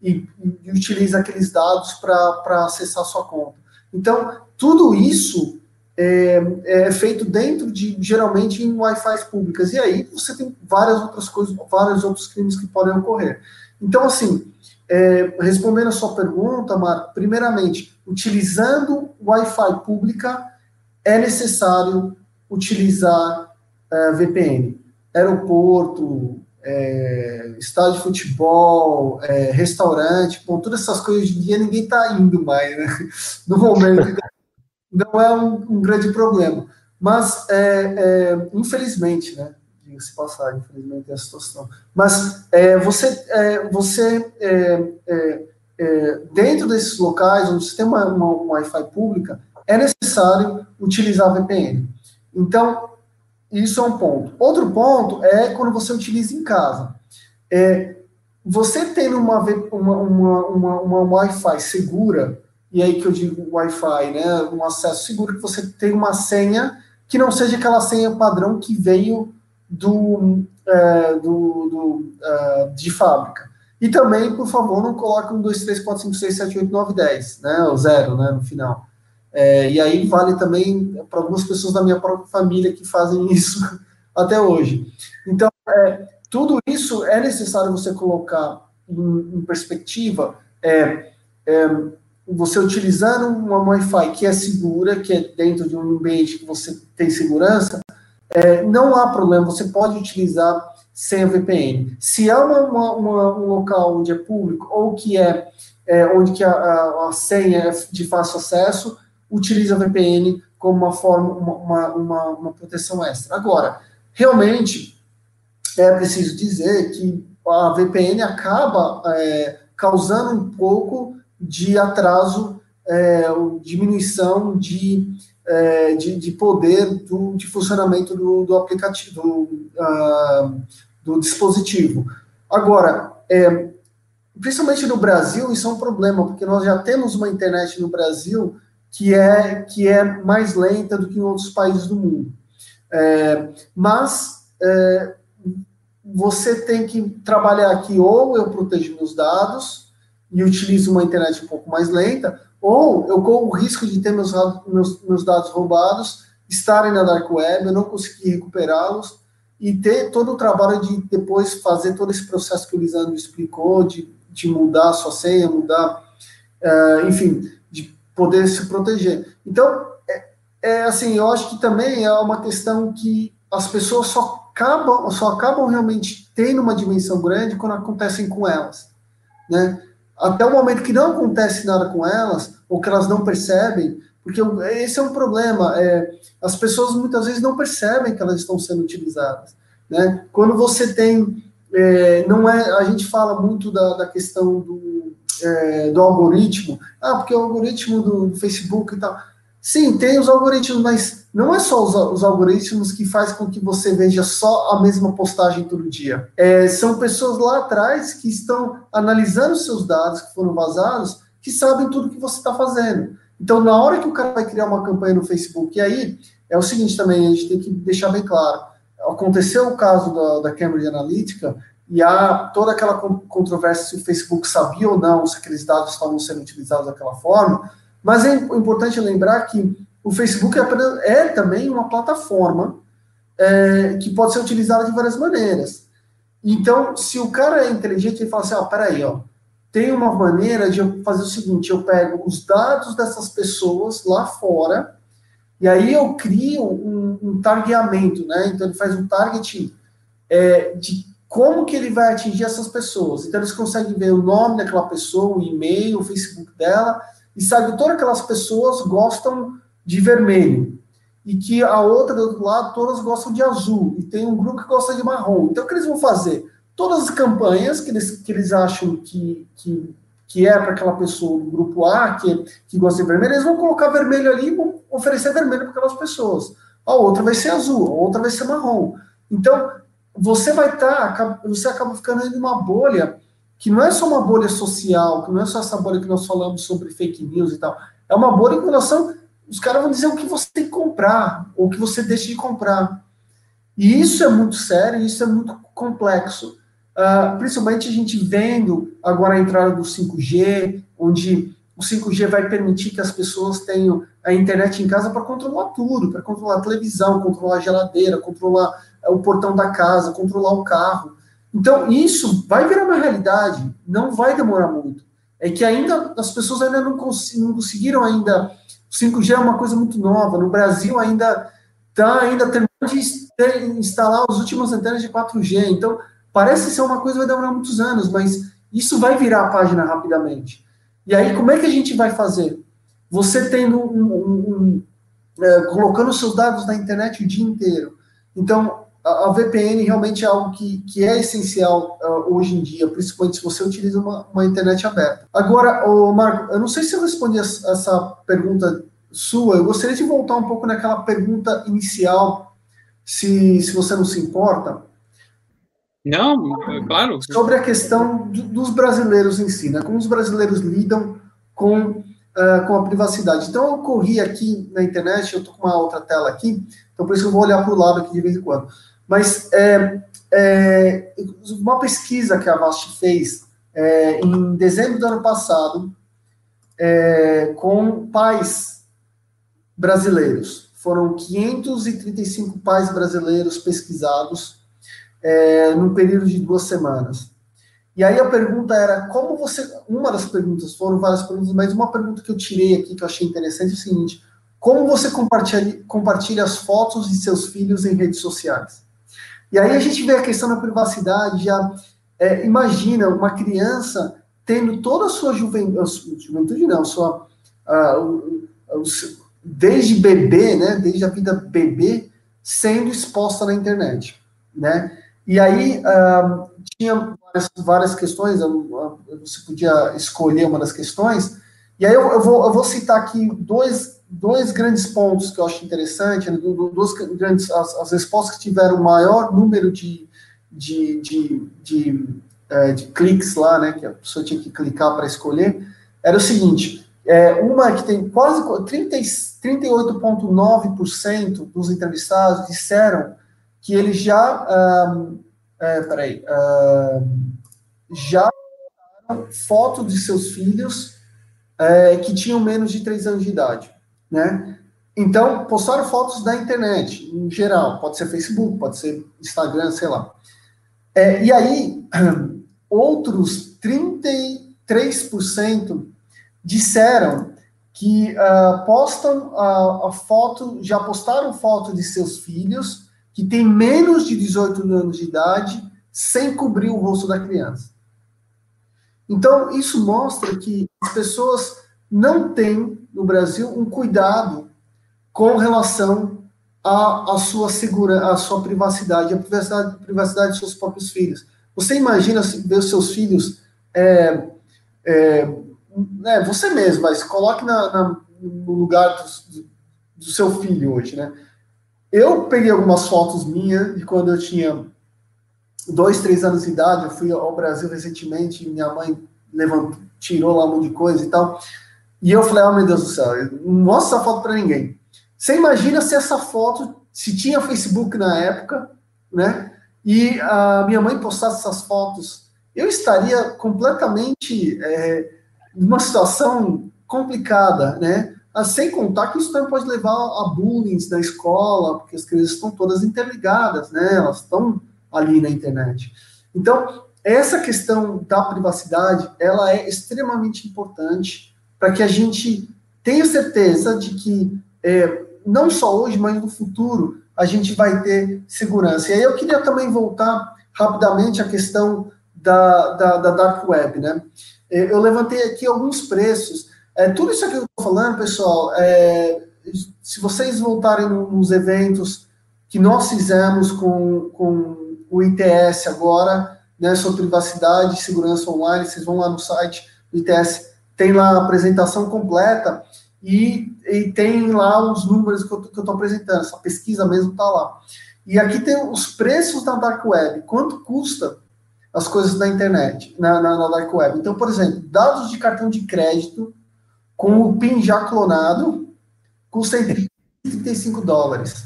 e, e utiliza aqueles dados para acessar sua conta. Então, tudo isso é, é, feito dentro de, geralmente, em Wi-Fi públicas. E aí você tem várias outras coisas, vários outros crimes que podem ocorrer. Então, assim, é, respondendo a sua pergunta, Marco, primeiramente, utilizando Wi-Fi pública, é necessário utilizar é, VPN. Aeroporto, é, estádio de futebol, é, restaurante, bom, todas essas coisas de dia ninguém está indo mais, né? No momento não é um, um grande problema. Mas, é, é infelizmente, né? Diga-se passar, infelizmente, é a situação. Mas é, você, é, você dentro desses locais, onde você tem uma, uma, Wi-Fi pública, é necessário utilizar VPN. Então, isso é um ponto. Outro ponto é quando você utiliza em casa. É, você tendo uma, uma, uma, uma, uma Wi-Fi segura, e aí que eu digo Wi-Fi, né, um acesso seguro, que você tem uma senha que não seja aquela senha padrão que veio do, é, do, do é, de fábrica. E também, por favor, não coloque um 2, 3, 4, 5, 6, 7, 8, 9, 10, né, o zero, né, no final. É, e aí vale também para algumas pessoas da minha própria família que fazem isso até hoje. Então, é, tudo isso é necessário você colocar em, em perspectiva. É, é, você utilizando uma Wi-Fi que é segura, que é dentro de um ambiente que você tem segurança, é, não há problema, você pode utilizar sem a VPN. Se é uma, uma, uma, um local onde é público ou que é onde que a, a, a, senha é de fácil acesso, utilize a VPN como uma forma, uma, uma, uma proteção extra. Agora, realmente, é preciso dizer que a VPN acaba é, causando um pouco de atraso, é, diminuição de, é, de, de, poder do, de funcionamento do, do aplicativo, do, uh, do dispositivo. Agora, é, principalmente no Brasil, isso é um problema, porque nós já temos uma internet no Brasil que é, que é mais lenta do que em outros países do mundo. É, mas é, você tem que trabalhar aqui, ou eu protejo meus dados e utilizo uma internet um pouco mais lenta, ou eu corro o risco de ter meus, meus, meus dados roubados, estarem na dark web, eu não conseguir recuperá-los, e ter todo o trabalho de depois fazer todo esse processo que o Lisandro explicou, de, de mudar a sua senha, mudar, uh, enfim, poder se proteger. Então, é, é, assim, eu acho que também é uma questão que as pessoas só acabam, só acabam realmente tendo uma dimensão grande quando acontecem com elas, né? Até o momento que não acontece nada com elas, ou que elas não percebem, porque esse é um problema, é, as pessoas muitas vezes não percebem que elas estão sendo utilizadas, né? Quando você tem, é, não é, a gente fala muito da, da questão do, é, do algoritmo. Ah, porque o algoritmo do Facebook e tal. Sim, tem os algoritmos, mas não é só os, os algoritmos que faz com que você veja só a mesma postagem todo dia. É, são pessoas lá atrás que estão analisando seus dados que foram vazados, que sabem tudo que você está fazendo. Então, na hora que o cara vai criar uma campanha no Facebook, e aí é o seguinte também, a gente tem que deixar bem claro. Aconteceu o caso da, da Cambridge Analytica, e há toda aquela controvérsia se o Facebook sabia ou não se aqueles dados estavam sendo utilizados daquela forma, mas é importante lembrar que o Facebook é, é também uma plataforma é, que pode ser utilizada de várias maneiras. Então, se o cara é inteligente, ele fala assim, ó, peraí, ó, tem uma maneira de eu fazer o seguinte, eu pego os dados dessas pessoas lá fora, e aí eu crio um, um targeamento, né? Então, ele faz um target é, de como que ele vai atingir essas pessoas. Então, eles conseguem ver o nome daquela pessoa, o e-mail, o Facebook dela, e sabe que todas aquelas pessoas gostam de vermelho. E que a outra, do outro lado, todas gostam de azul. E tem um grupo que gosta de marrom. Então, o que eles vão fazer? Todas as campanhas que eles, que eles acham que, que, que é para aquela pessoa do grupo A, que, que gosta de vermelho, eles vão colocar vermelho ali e vão oferecer vermelho para aquelas pessoas. A outra vai ser azul, a outra vai ser marrom. Então, você vai estar, tá, você acaba ficando em uma bolha que não é só uma bolha social, que não é só essa bolha que nós falamos sobre fake news e tal, é uma bolha em relação, os caras vão dizer o que você tem que comprar, ou o que você deixa de comprar. E isso é muito sério, isso é muito complexo. Uh, principalmente a gente vendo agora a entrada do 5G, onde o 5G vai permitir que as pessoas tenham a internet em casa para controlar tudo, para controlar a televisão, controlar a geladeira, controlar o portão da casa, controlar o carro. Então, isso vai virar uma realidade, não vai demorar muito. É que ainda as pessoas ainda não, cons não conseguiram ainda. O 5G é uma coisa muito nova. No Brasil ainda está ainda terminando de instalar as últimas antenas de 4G. Então, parece ser uma coisa que vai demorar muitos anos, mas isso vai virar a página rapidamente. E aí, como é que a gente vai fazer? Você tendo um, um, um é, colocando seus dados na internet o dia inteiro. Então, a, VPN realmente é algo que, que é essencial uh, hoje em dia, principalmente se você utiliza uma, uma internet aberta. Agora, oh, Marco, eu não sei se eu respondi essa pergunta sua, eu gostaria de voltar um pouco naquela pergunta inicial, se, se você não se importa. Não, é claro. Sobre a questão do, dos brasileiros em si, né? Como os brasileiros lidam com, uh, com a privacidade. Então, eu corri aqui na internet, eu estou com uma outra tela aqui, então por isso que eu vou olhar para o lado aqui de vez em quando. Mas é, é, uma pesquisa que a Vast fez é, em dezembro do ano passado, é, com pais brasileiros. Foram 535 pais brasileiros pesquisados é, num período de duas semanas. E aí a pergunta era como você. Uma das perguntas, foram várias perguntas, mas uma pergunta que eu tirei aqui que eu achei interessante é o seguinte: como você compartilha, compartilha as fotos de seus filhos em redes sociais? E aí a gente vê a questão da privacidade, já é, imagina uma criança tendo toda a sua juventude, juventude não, sua, uh, desde bebê, né, desde a vida bebê, sendo exposta na internet, né? E aí uh, tinha várias, várias questões, você podia escolher uma das questões, e aí eu, eu, vou, eu vou citar aqui dois, dois grandes pontos que eu acho interessante, né, duas grandes, as, as respostas que tiveram maior número de, de, de, de, é, de cliques lá, né, que a pessoa tinha que clicar para escolher, era o seguinte, é, uma que tem quase 38,9% dos entrevistados disseram que eles já, um, é, peraí, um, já foto de seus filhos é, que tinham menos de 3 anos de idade, né? Então, postaram fotos da internet, em geral, pode ser Facebook, pode ser Instagram, sei lá. É, e aí, outros 33% disseram que uh, postam a, a, foto, já postaram foto de seus filhos que tem menos de 18 anos de idade sem cobrir o rosto da criança. Então, isso mostra que as pessoas não têm, no Brasil, um cuidado com relação à, à sua segurança, à sua privacidade, à privacidade, privacidade de seus próprios filhos. Você imagina ver os seus filhos, é, é, né, você mesmo, mas coloque na, na, no lugar do, do seu filho hoje, né? Eu peguei algumas fotos minhas de quando eu tinha dois, três anos de idade. Eu fui ao Brasil recentemente. Minha mãe levantou, tirou lá um monte de coisa e tal. E eu falei: Oh, meu Deus do céu, não mostra essa foto para ninguém. Você imagina se essa foto, se tinha Facebook na época, né? E a minha mãe postasse essas fotos, eu estaria completamente é, numa situação complicada, né? Ah, sem contar que isso também pode levar a bullying na escola, porque as crianças estão todas interligadas, né? Elas estão ali na internet. Então, essa questão da privacidade, ela é extremamente importante para que a gente tenha certeza de que é, não só hoje, mas no futuro, a gente vai ter segurança. E aí eu queria também voltar rapidamente à questão da, da, da Dark Web, né? É, eu levantei aqui alguns preços é, tudo isso que eu estou falando, pessoal, é, se vocês voltarem nos eventos que nós fizemos com, com o ITS agora, né, sobre privacidade e segurança online, vocês vão lá no site do ITS, tem lá a apresentação completa e, e tem lá os números que eu estou apresentando, essa pesquisa mesmo está lá. E aqui tem os preços da Dark Web, quanto custa as coisas da internet, na, na, na Dark Web. Então, por exemplo, dados de cartão de crédito, com o PIN já clonado, custa entre 35 dólares.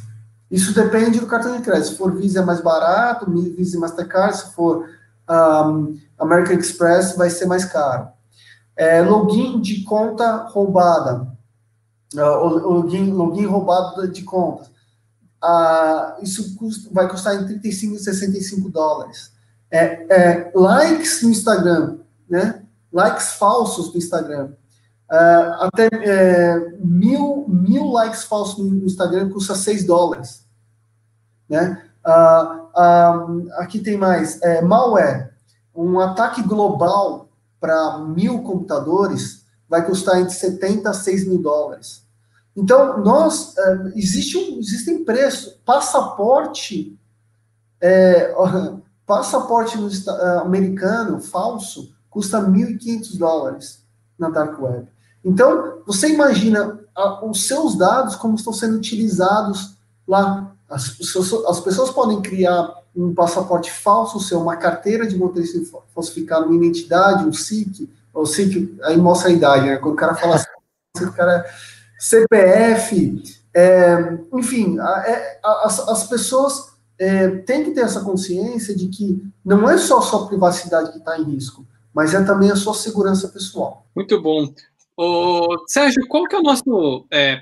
Isso depende do cartão de crédito. Se for Visa é mais barato, Visa e Mastercard, se for um, American Express vai ser mais caro. É, login de conta roubada. Uh, login, login roubado de conta. Uh, isso custa, vai custar entre 35 e 65 dólares. É, é, likes no Instagram, né? Likes falsos no Instagram. Uh, até é, mil, mil likes falsos no Instagram custa 6 dólares. Né? Uh, aqui tem mais. É, malware. Um ataque global para mil computadores vai custar entre 70 a 6 mil dólares. Então, nós, uh, existe um, existem preços. Passaporte, é, passaporte no, americano falso custa 1.500 dólares na Dark Web. Então, você imagina a, os seus dados como estão sendo utilizados lá. As, as pessoas podem criar um passaporte falso seu, uma carteira de motorista falsificada, uma identidade, um SIC, o SIC, aí mostra a idade, né? Quando o cara fala assim, o cara CPF, é, enfim, a, é, as, as pessoas é, têm que ter essa consciência de que não é só a sua privacidade que está em risco, mas é também a sua segurança pessoal. Muito bom. Ô, Sérgio, qual que é o nosso é,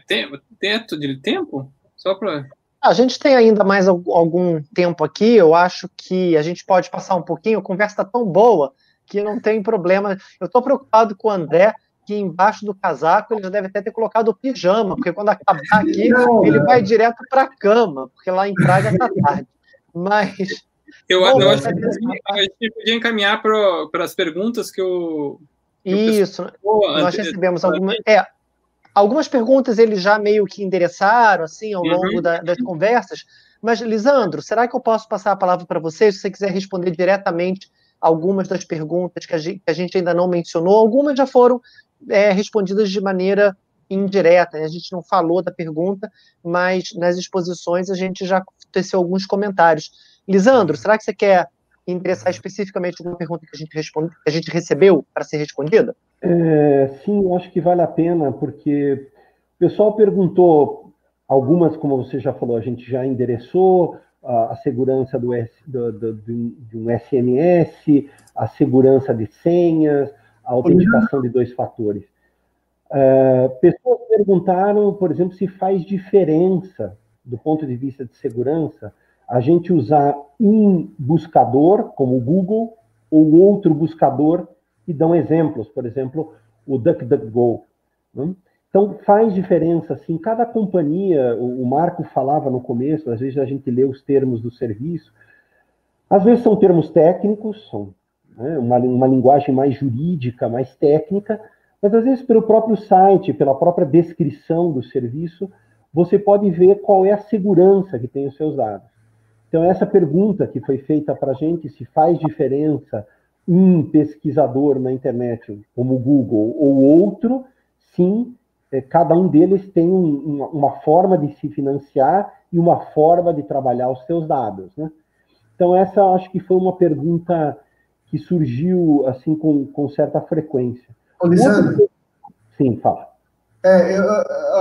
teto de tempo? Só para a gente tem ainda mais algum tempo aqui, eu acho que a gente pode passar um pouquinho, a conversa está tão boa que não tem problema. Eu estou preocupado com o André, que embaixo do casaco ele já deve até ter colocado o pijama, porque quando acabar aqui, não, ele vai direto para a cama, porque lá em Praga está tarde. Mas. Eu, bom, eu acho que a gente podia encaminhar para as perguntas que o. Isso, nós recebemos algumas. É, Algumas perguntas eles já meio que endereçaram, assim, ao longo uhum. da, das conversas. Mas, Lisandro, será que eu posso passar a palavra para você, se você quiser responder diretamente algumas das perguntas que a gente, que a gente ainda não mencionou? Algumas já foram é, respondidas de maneira indireta, né? a gente não falou da pergunta, mas nas exposições a gente já teceu alguns comentários. Lisandro, será que você quer interessar especificamente alguma pergunta que a gente, responde, que a gente recebeu para ser respondida? É, sim, acho que vale a pena, porque o pessoal perguntou, algumas, como você já falou, a gente já endereçou, a, a segurança do, do, do, de um SMS, a segurança de senhas, a autenticação de dois fatores. É, pessoas perguntaram, por exemplo, se faz diferença, do ponto de vista de segurança, a gente usar um buscador, como o Google, ou outro buscador que dão exemplos, por exemplo, o DuckDuckGo. Né? Então, faz diferença, assim, cada companhia, o, Marco falava no começo, às vezes a gente lê os termos do serviço, às vezes são termos técnicos, são né, uma, uma linguagem mais jurídica, mais técnica, mas às vezes pelo próprio site, pela própria descrição do serviço, você pode ver qual é a segurança que tem os seus dados. Então, essa pergunta que foi feita para a gente, se faz diferença um pesquisador na internet, como o Google, ou outro, sim, é, cada um deles tem um, uma, forma de se financiar e uma forma de trabalhar os seus dados. Né? Então, essa acho que foi uma pergunta que surgiu assim com, com certa frequência. Ô, Lisandro, Sim, fala. É,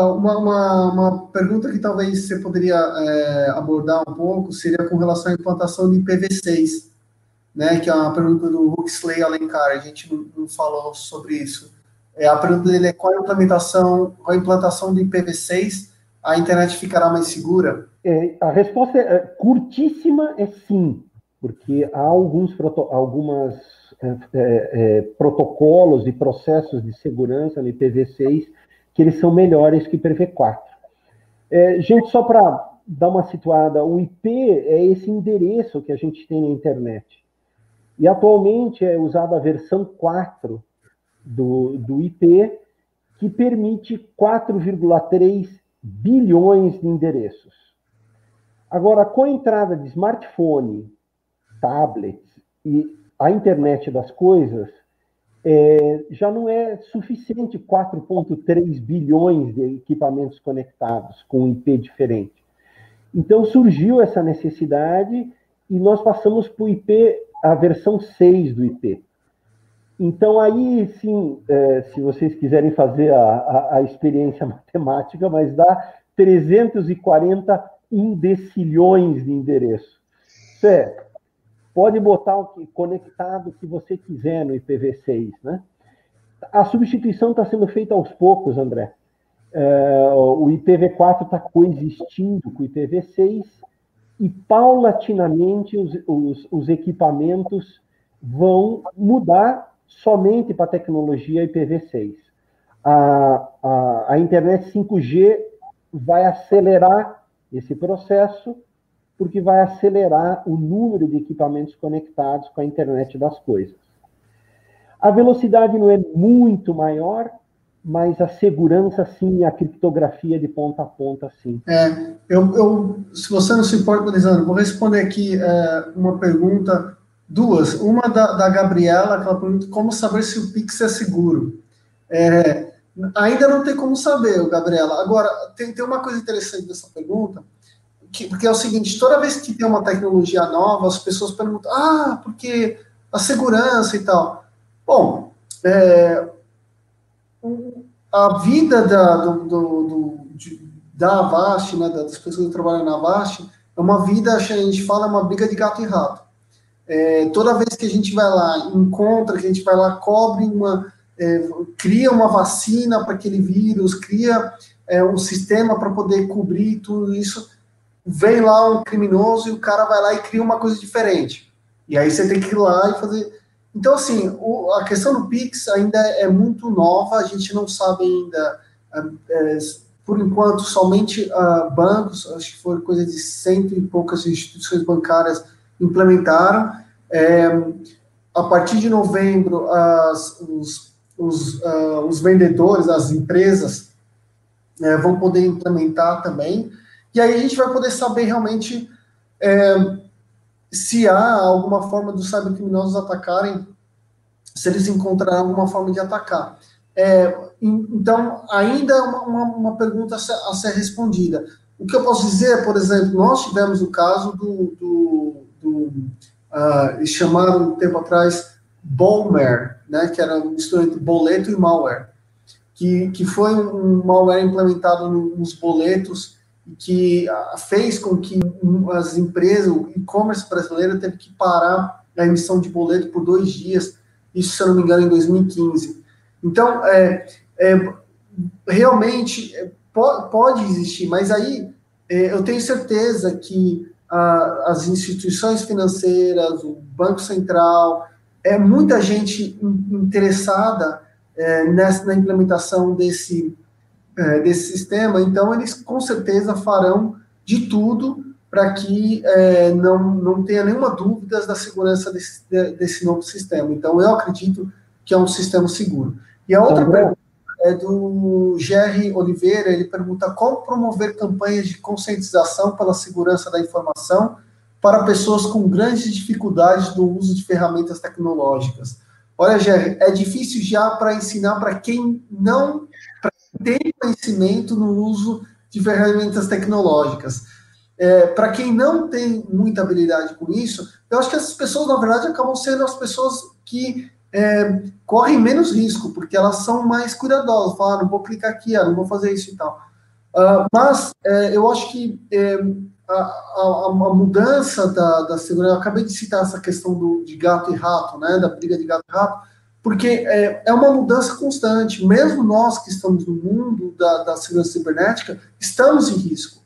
uma, uma, uma, pergunta que talvez você poderia é, abordar um pouco seria com relação à implantação de IPv6, né, que é uma pergunta do Huxley Alencar, a gente não, não falou sobre isso. É, a pergunta dele é qual a implementação, qual a implantação de IPv6 a internet ficará mais segura? É, a resposta é, curtíssima é sim, porque há alguns algumas é, é, é, protocolos e processos de segurança no IPv6 que eles são melhores que IPv4. É, gente, só para dar uma situada, o IP é esse endereço que a gente tem na internet. E atualmente é usada a versão 4 do, do IP, que permite 4,3 bilhões de endereços. Agora, com a entrada de smartphone, tablets e a internet das coisas, é, já não é suficiente 4,3 bilhões de equipamentos conectados com um IP diferente. Então surgiu essa necessidade e nós passamos para o IP, a versão 6 do IP. Então aí sim, é, se vocês quiserem fazer a, a, a, experiência matemática, mas dá 340 indecilhões de endereço. Certo? pode botar o que, conectado que você quiser no IPv6, né? A substituição está sendo feita aos poucos, André. É, o IPv4 está coexistindo com o IPv6 e paulatinamente os, os, os equipamentos vão mudar somente para a tecnologia IPv6. A, a, a internet 5G vai acelerar esse processo porque vai acelerar o número de equipamentos conectados com a internet das coisas. A velocidade não é muito maior, mas a segurança sim, a criptografia de ponta a ponta sim. É, eu, eu se você não se importa, Lisandro, vou responder aqui é, uma pergunta, duas. Uma da, da Gabriela, que ela pergunta como saber se o Pix é seguro. É, ainda não tem como saber, Gabriela. Agora, tem, tem uma coisa interessante dessa pergunta, que, porque é o seguinte, toda vez que tem uma tecnologia nova, as pessoas perguntam, ah, porque a segurança e tal. Bom, é, a vida da, do, do, do da Avast, né, das pessoas que trabalham na Avast, é uma vida, a gente fala, é uma briga de gato e rato. É, toda vez que a gente vai lá, encontra, que a gente vai lá, cobre uma, é, cria uma vacina para aquele vírus, cria é, um sistema para poder cobrir tudo isso. Vem lá um criminoso e o cara vai lá e cria uma coisa diferente. E aí você tem que ir lá e fazer. Então, assim, o, a questão do Pix ainda é muito nova, a gente não sabe ainda. Por enquanto, somente uh, bancos, acho que foi coisa de cento e poucas instituições bancárias implementaram. É, a partir de novembro, as, os, os, uh, os vendedores, as empresas, é, vão poder implementar também. E aí a gente vai poder saber realmente é, se há alguma forma dos cybercriminosos atacarem, se eles encontrarem alguma forma de atacar. É, então, ainda é uma, uma, pergunta a ser, respondida. O que eu posso dizer, por exemplo, nós tivemos o caso do, do, do uh, chamaram um tempo atrás Bolmer, né, que era um mistura entre boleto e malware, que, que foi um malware implementado nos boletos que fez com que as empresas, o e-commerce brasileiro teve que parar a emissão de boleto por dois dias, isso, se eu não me engano, em 2015. Então, é, é realmente é, pode, existir, mas aí é, eu tenho certeza que a, as instituições financeiras, o Banco Central, é muita gente interessada é, nessa, na implementação desse, é, desse sistema, então eles com certeza farão de tudo para que é, não, não tenha nenhuma dúvida da segurança desse, desse novo sistema. Então, eu acredito que é um sistema seguro. E a outra pergunta é do Jerry Oliveira, ele pergunta como promover campanhas de conscientização pela segurança da informação para pessoas com grandes dificuldades no uso de ferramentas tecnológicas. Olha, Jerry, é difícil já para ensinar para quem não tem conhecimento no uso de ferramentas tecnológicas. É, para quem não tem muita habilidade com isso, eu acho que essas pessoas, na verdade, acabam sendo as pessoas que é, correm menos risco, porque elas são mais cuidadosas, falam, ah, não vou clicar aqui, ah, não vou fazer isso e tal. Uh, mas é, eu acho que é, a, a, a, mudança da, da segurança, eu acabei de citar essa questão do, de gato e rato, né, da briga de gato e rato, porque é, é uma mudança constante, mesmo nós que estamos no mundo da, da segurança cibernética, estamos em risco.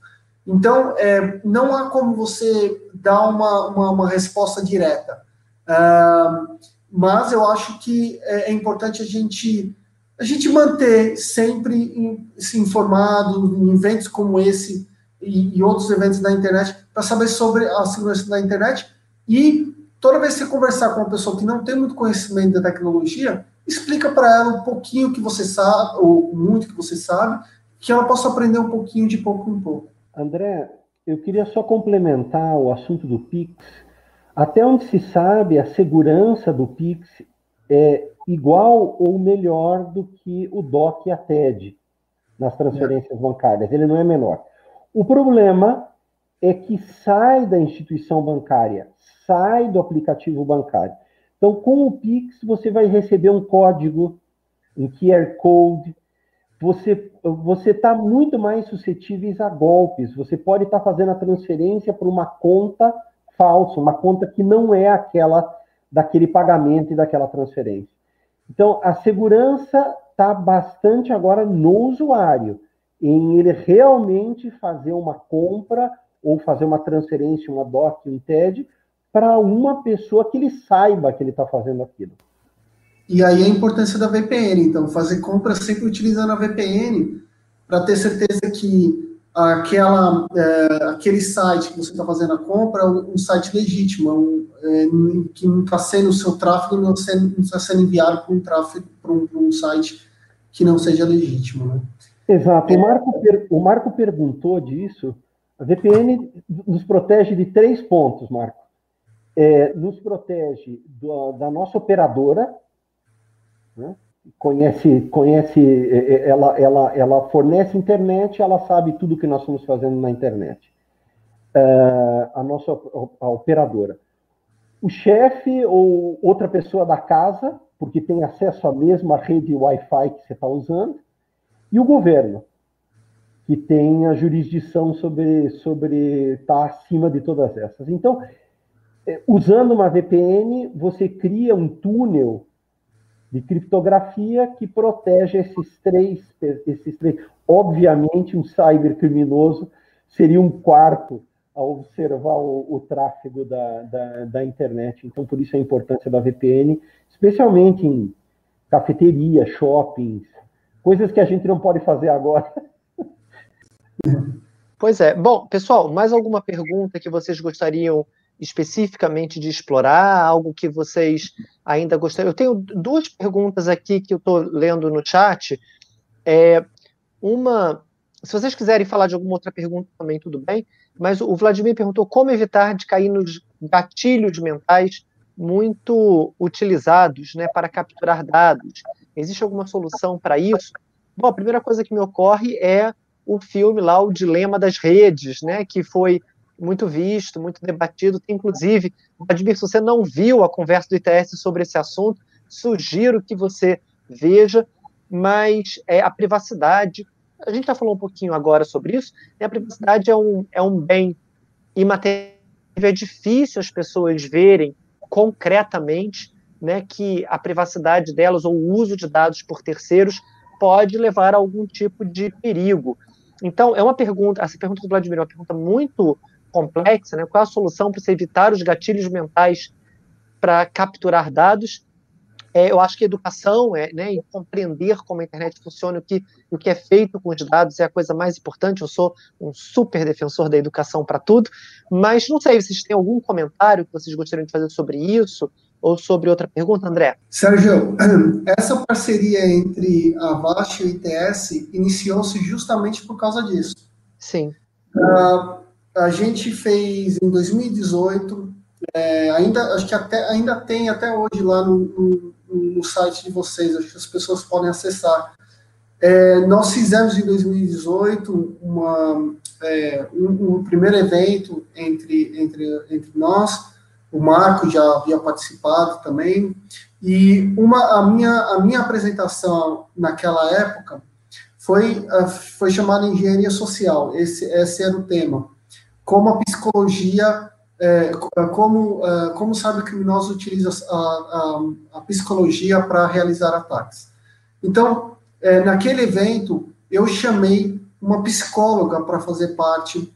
Então, é, não há como você dar uma, uma, uma resposta direta. Uh, mas eu acho que é, é importante a gente a gente manter sempre se informado em eventos como esse e, e outros eventos da internet para saber sobre a segurança da internet e toda vez que você conversar com uma pessoa que não tem muito conhecimento da tecnologia, explica para ela um pouquinho que você sabe ou muito que você sabe, que ela possa aprender um pouquinho de pouco em pouco. André, eu queria só complementar o assunto do Pix até onde se sabe, a segurança do Pix é igual ou melhor do que o DOC e a TED nas transferências bancárias. Ele não é menor. O problema é que sai da instituição bancária, sai do aplicativo bancário. Então, com o Pix, você vai receber um código, um QR Code. Você você está muito mais suscetível a golpes. Você pode estar tá fazendo a transferência para uma conta falso, uma conta que não é aquela daquele pagamento e daquela transferência. Então, a segurança está bastante agora no usuário, em ele realmente fazer uma compra ou fazer uma transferência, uma DOC, um TED, para uma pessoa que ele saiba que ele está fazendo aquilo. E aí a importância da VPN, então, fazer compra sempre utilizando a VPN, para ter certeza que aquela, é, aquele site que você está fazendo a compra é um, site legítimo, um, é, que não está sendo o seu tráfego, não está sendo enviado para um tráfego para um, um, site que não seja legítimo, né? Exato. O Marco, o Marco perguntou disso. A VPN nos protege de três pontos, Marco. É, nos protege do, da nossa operadora, né? Conhece, conhece é, é, ela, ela, ela fornece internet, ela sabe tudo que nós estamos fazendo na internet. Uh, a nossa a operadora. O chefe ou outra pessoa da casa, porque tem acesso à mesma rede Wi-Fi que você está usando, e o governo, que tem a jurisdição sobre sobre tá acima de todas essas. Então, usando uma VPN, você cria um túnel de criptografia que protege esses três, esses três. Obviamente, um cybercriminoso seria um quarto a observar o, o tráfego da, da, da, internet. Então, por isso a importância da VPN, especialmente em cafeteria, shoppings, coisas que a gente não pode fazer agora. Pois é. Bom, pessoal, mais alguma pergunta que vocês gostariam especificamente de explorar? Algo que vocês ainda gostariam? Eu tenho duas perguntas aqui que eu estou lendo no chat. É, uma, se vocês quiserem falar de alguma outra pergunta também, tudo bem. Mas o Vladimir perguntou como evitar de cair nos gatilhos mentais muito utilizados né, para capturar dados. Existe alguma solução para isso? Bom, a primeira coisa que me ocorre é o filme lá, O Dilema das Redes, né, que foi muito visto, muito debatido. Inclusive, Vladimir, se você não viu a conversa do ITS sobre esse assunto, sugiro que você veja, mas é, a privacidade a gente já falou um pouquinho agora sobre isso, e a privacidade é um, é um bem imaterial, é difícil as pessoas verem concretamente né, que a privacidade delas ou o uso de dados por terceiros pode levar a algum tipo de perigo. Então, é uma pergunta, essa pergunta do Vladimir é uma pergunta muito complexa, né? Qual é a solução para você evitar os gatilhos mentais para capturar dados? É, eu acho que educação, é, né, e compreender como a internet funciona, o que, o que é feito com os dados é a coisa mais importante. Eu sou um super defensor da educação para tudo, mas não sei, vocês têm algum comentário que vocês gostariam de fazer sobre isso? Ou sobre outra pergunta, André? Sérgio, essa parceria entre a VAST e o ITS iniciou-se justamente por causa disso. Sim. Uh, a gente fez em 2018, é, ainda acho que até, ainda tem até hoje lá no, no, no site de vocês, acho que as pessoas podem acessar. É, nós fizemos em 2018 uma, é, um, um, primeiro evento entre, entre, entre nós, o Marco já havia participado também, e uma, a, minha, a minha apresentação naquela época foi, foi chamada Engenharia Social, esse, esse era o tema. Como a psicologia é, como, é, como sabe criminoso utiliza a, a, a psicologia para realizar ataques. Então, é, naquele evento, eu chamei uma psicóloga para fazer parte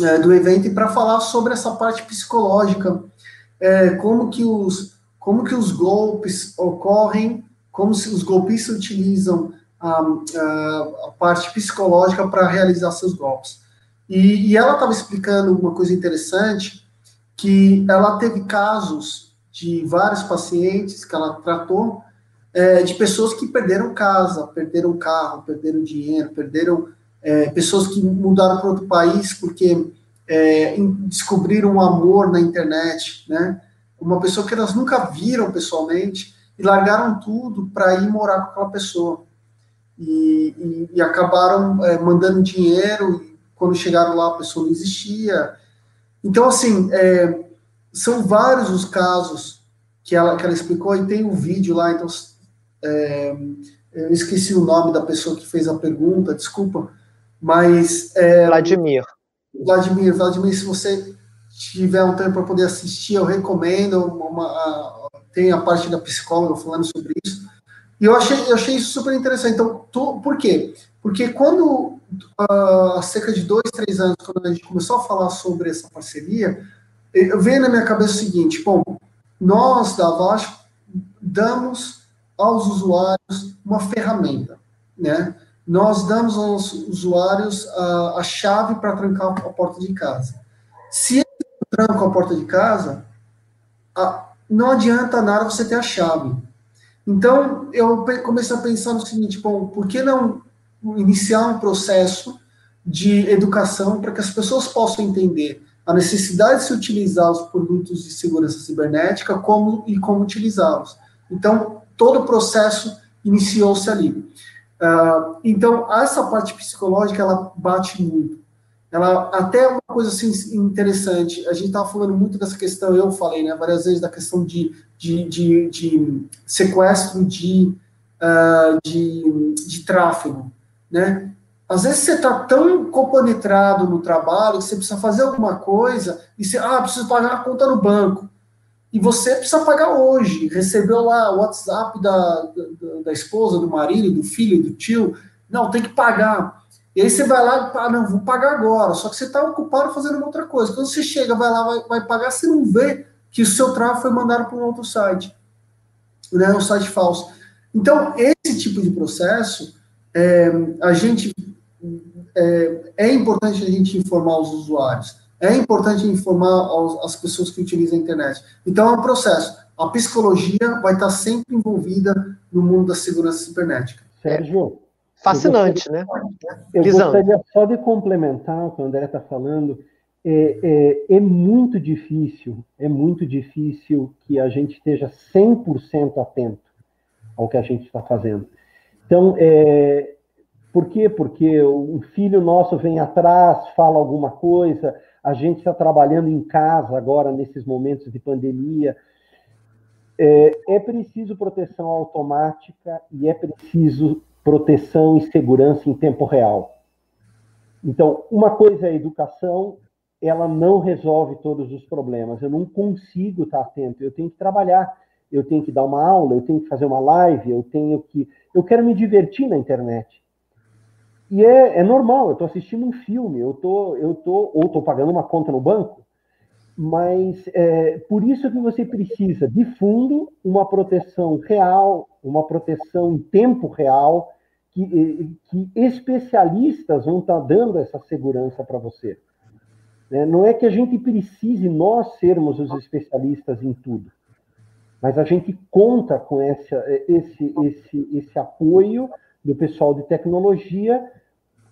é, do evento e para falar sobre essa parte psicológica, é, como que os como que os golpes ocorrem, como se os golpistas utilizam a, a, a parte psicológica para realizar seus golpes. E, e ela estava explicando uma coisa interessante, que ela teve casos de vários pacientes que ela tratou, é, de pessoas que perderam casa, perderam carro, perderam dinheiro, perderam é, pessoas que mudaram para outro país porque é, descobriram um amor na internet, né? Uma pessoa que elas nunca viram pessoalmente e largaram tudo para ir morar com aquela pessoa. E, e, e acabaram é, mandando dinheiro quando chegaram lá, a pessoa não existia. Então, assim, é, são vários os casos que ela, que ela explicou, e tem um vídeo lá, então, é, eu esqueci o nome da pessoa que fez a pergunta, desculpa, mas... É, Vladimir. Vladimir, Vladimir, se você tiver um tempo para poder assistir, eu recomendo, uma, a, tem a parte da psicóloga falando sobre isso, e eu achei, eu achei isso super interessante. Então, tu, por quê? Porque quando há cerca de dois, três anos, quando a gente começou a falar sobre essa parceria, eu veio na minha cabeça o seguinte: bom, nós da Vasco damos aos usuários uma ferramenta, né? Nós damos aos usuários a, a chave para trancar a porta de casa. Se eles trancam a porta de casa, a, não adianta nada você ter a chave. Então, eu comecei a pensar no seguinte, bom, por que não iniciar um processo de educação para que as pessoas possam entender a necessidade de se utilizar os produtos de segurança cibernética como e como utilizá-los. Então, todo o processo iniciou-se ali. Uh, então, essa parte psicológica, ela bate muito. Ela, até uma coisa assim interessante, a gente estava falando muito dessa questão, eu falei né, várias vezes da questão de, de, de, de sequestro de, uh, de, de tráfego né? Às vezes você está tão compenetrado no trabalho que você precisa fazer alguma coisa e você, ah, preciso pagar a conta no banco. e você precisa pagar hoje. Recebeu lá o WhatsApp da, da, da, esposa, do marido, do filho, do tio. Não, tem que pagar. E aí você vai lá e fala, não, vou pagar agora. Só que você está ocupado fazendo outra coisa. Quando você chega, vai lá, vai, vai pagar, você não vê que o seu tráfego foi mandado para um outro site. Né, um site falso. Então, esse tipo de processo, é, a gente é, é importante a gente informar os usuários. É importante informar as pessoas que utilizam a internet. Então, é um processo. A psicologia vai estar sempre envolvida no mundo da segurança cibernética. Sérgio. Fascinante, né? Eu gostaria só de complementar o que o André está falando. É, é, é, muito difícil, é muito difícil que a gente esteja 100% atento ao que a gente está fazendo. Então, é, por quê? Porque o filho nosso vem atrás, fala alguma coisa, a gente está trabalhando em casa agora, nesses momentos de pandemia. É, é preciso proteção automática e é preciso proteção e segurança em tempo real. Então, uma coisa é a educação, ela não resolve todos os problemas. Eu não consigo estar atento, eu tenho que trabalhar, eu tenho que dar uma aula, eu tenho que fazer uma live, eu tenho que. Eu quero me divertir na internet. E é, é normal, eu estou assistindo um filme, eu tô, eu tô, ou estou pagando uma conta no banco, mas é, por isso que você precisa, de fundo, uma proteção real, uma proteção em tempo real, que, que especialistas vão estar tá dando essa segurança para você. Né? Não é que a gente precise nós sermos os especialistas em tudo, mas a gente conta com essa, esse, esse, esse apoio do pessoal de tecnologia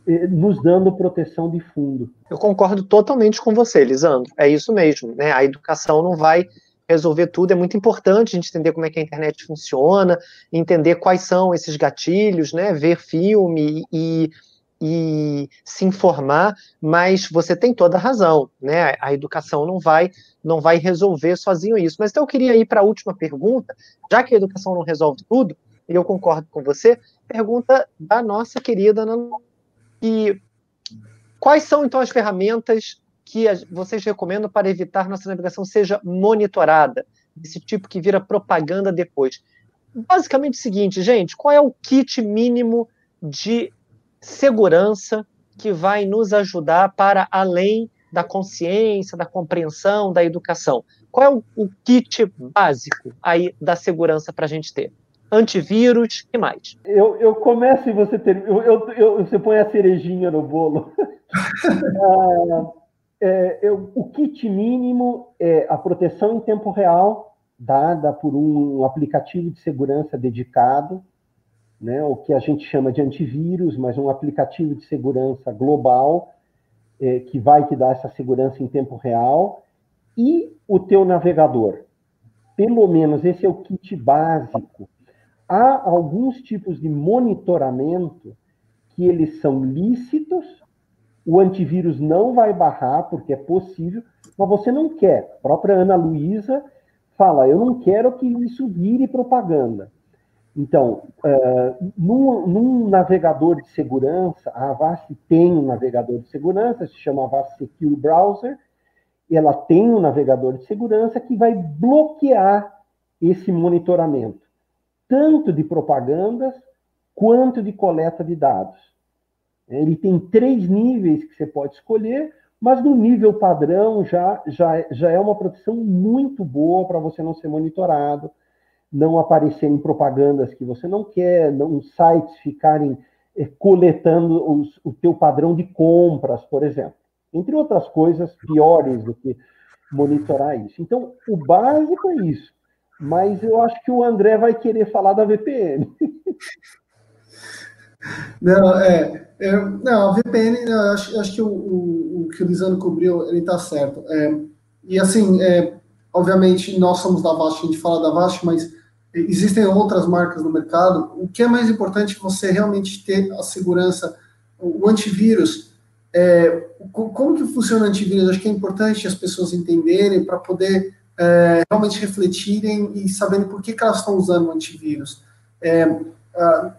eh, nos dando proteção de fundo. Eu concordo totalmente com você, Lisandro. É isso mesmo. Né? A educação não vai resolver tudo. É muito importante a gente entender como é que a internet funciona, entender quais são esses gatilhos, né? ver filme e, e se informar, mas você tem toda a razão. Né? A educação não vai, não vai resolver sozinho isso. Mas então eu queria ir para a última pergunta, já que a educação não resolve tudo, e eu concordo com você, pergunta da nossa querida Ana e quais são, então, as ferramentas que vocês recomendam para evitar nossa navegação seja monitorada, desse tipo que vira propaganda depois? Basicamente o seguinte, gente, qual é o kit mínimo de segurança que vai nos ajudar para além da consciência, da compreensão, da educação? Qual é o, kit básico aí da segurança para a gente ter? antivírus e mais. Eu, eu começo e você eu, eu, eu, você põe a cerejinha no bolo. ah, é, eu, o kit mínimo é a proteção em tempo real, dada por um aplicativo de segurança dedicado, né, o que a gente chama de antivírus, mas um aplicativo de segurança global, é, que vai te dar essa segurança em tempo real, e o teu navegador. Pelo menos esse é o kit básico há alguns tipos de monitoramento que eles são lícitos, o antivírus não vai barrar, porque é possível, mas você não quer. A própria Ana Luísa fala, eu não quero que isso vire propaganda. Então, uh, num, num, navegador de segurança, a Avast tem um navegador de segurança, se chama Avast Secure Browser, ela tem um navegador de segurança que vai bloquear esse monitoramento tanto de propagandas quanto de coleta de dados. Ele tem três níveis que você pode escolher, mas no nível padrão já, já, já é uma proteção muito boa para você não ser monitorado, não aparecer em propagandas que você não quer, não sites ficarem é, coletando os, o teu padrão de compras, por exemplo. Entre outras coisas piores do que monitorar isso. Então, o básico é isso. Mas eu acho que o André vai querer falar da VPN. Não, é, é não, a VPN, eu acho, acho que o, o, o, que o Lisandro cobriu, ele está certo. É, e assim, é, obviamente, nós somos da Vast, a gente fala da Vast, mas existem outras marcas no mercado. O que é mais importante é você realmente ter a segurança, o antivírus. É, como que funciona o antivírus? Acho que é importante as pessoas entenderem para poder é, realmente refletirem e sabendo por que, que elas estão usando o antivírus. É,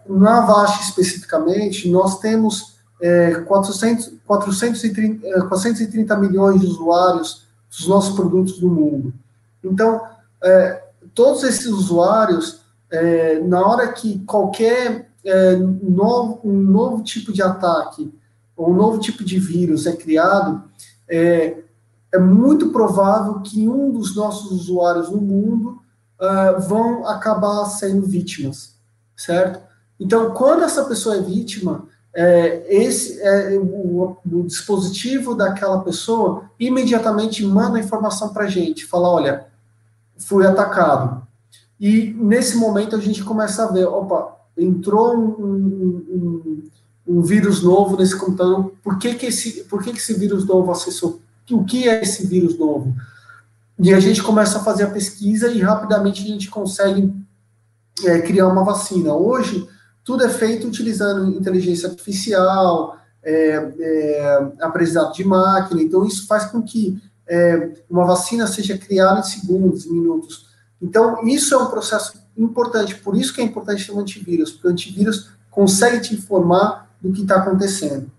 na Avast especificamente, nós temos é, 400, 430, 430 milhões de usuários dos nossos produtos no mundo. Então, é, todos esses usuários, é, na hora que qualquer é, novo, um novo tipo de ataque ou um novo tipo de vírus é criado, é, é muito provável que um dos nossos usuários no mundo uh, vão acabar sendo vítimas, certo? Então, quando essa pessoa é vítima, é, esse é, o, o, dispositivo daquela pessoa imediatamente manda a informação para a gente, fala, olha, fui atacado. E nesse momento a gente começa a ver, opa, entrou um, um, um, um vírus novo nesse computador, por que, que, esse, por que, que esse vírus novo acessou? O que é esse vírus novo? E a gente começa a fazer a pesquisa e rapidamente a gente consegue é, criar uma vacina. Hoje, tudo é feito utilizando inteligência artificial, é, é, aprendizado de máquina, então isso faz com que é, uma vacina seja criada em segundos, minutos. Então, isso é um processo importante, por isso que é importante ter um antivírus, porque o antivírus consegue te informar do que está acontecendo.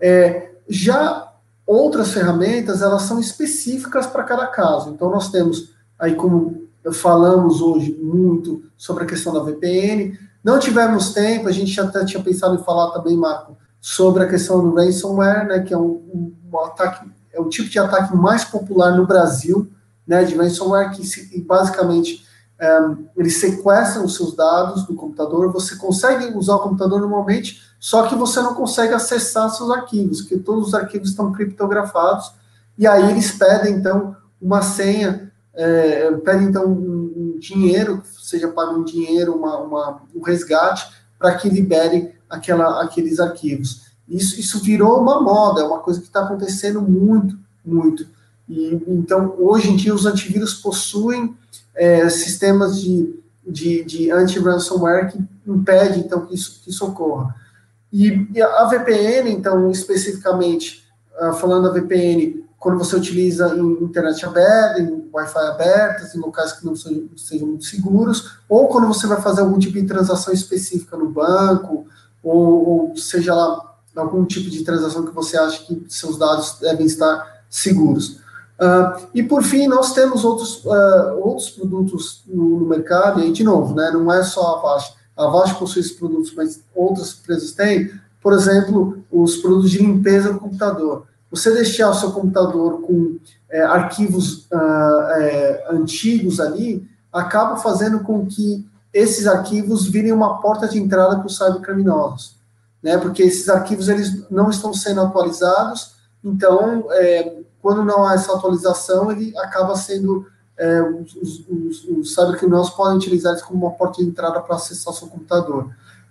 É, já outras ferramentas, elas são específicas para cada caso. Então, nós temos aí, como falamos hoje muito sobre a questão da VPN, não tivemos tempo, a gente até tinha pensado em falar também, Marco, sobre a questão do ransomware, né, que é um, um, ataque, o tipo de ataque mais popular no Brasil, né, de ransomware, que se, basicamente um, é, eles sequestram os seus dados do computador, você consegue usar o computador normalmente, só que você não consegue acessar seus arquivos, porque todos os arquivos estão criptografados, e aí eles pedem, então, uma senha, é, pedem, então, um, um dinheiro, seja pago um dinheiro, uma, uma um resgate, para que libere aquela, aqueles arquivos. Isso, isso virou uma moda, é uma coisa que está acontecendo muito, muito. E, então, hoje em dia, os antivírus possuem é, sistemas de, de, de anti-ransomware que impede, então, que isso, que isso ocorra. E, e a VPN, então, especificamente, uh, falando da VPN, quando você utiliza em internet aberta, em Wi-Fi abertas, em locais que não sejam, sejam, muito seguros, ou quando você vai fazer algum tipo de transação específica no banco, ou, ou, seja lá, algum tipo de transação que você acha que seus dados devem estar seguros. Uh, e por fim, nós temos outros, uh, outros produtos no, no, mercado, e aí, de novo, né, não é só a Avast. A Avast possui esses produtos, mas outras empresas têm, por exemplo, os produtos de limpeza do computador você deixar o seu computador com é, arquivos uh, é, antigos ali, acaba fazendo com que esses arquivos virem uma porta de entrada para os cybercriminosos, né? Porque esses arquivos eles não estão sendo atualizados, então é, quando não há essa atualização, ele acaba sendo é, os, os, os cybercriminosos podem utilizar isso como uma porta de entrada para acessar seu computador.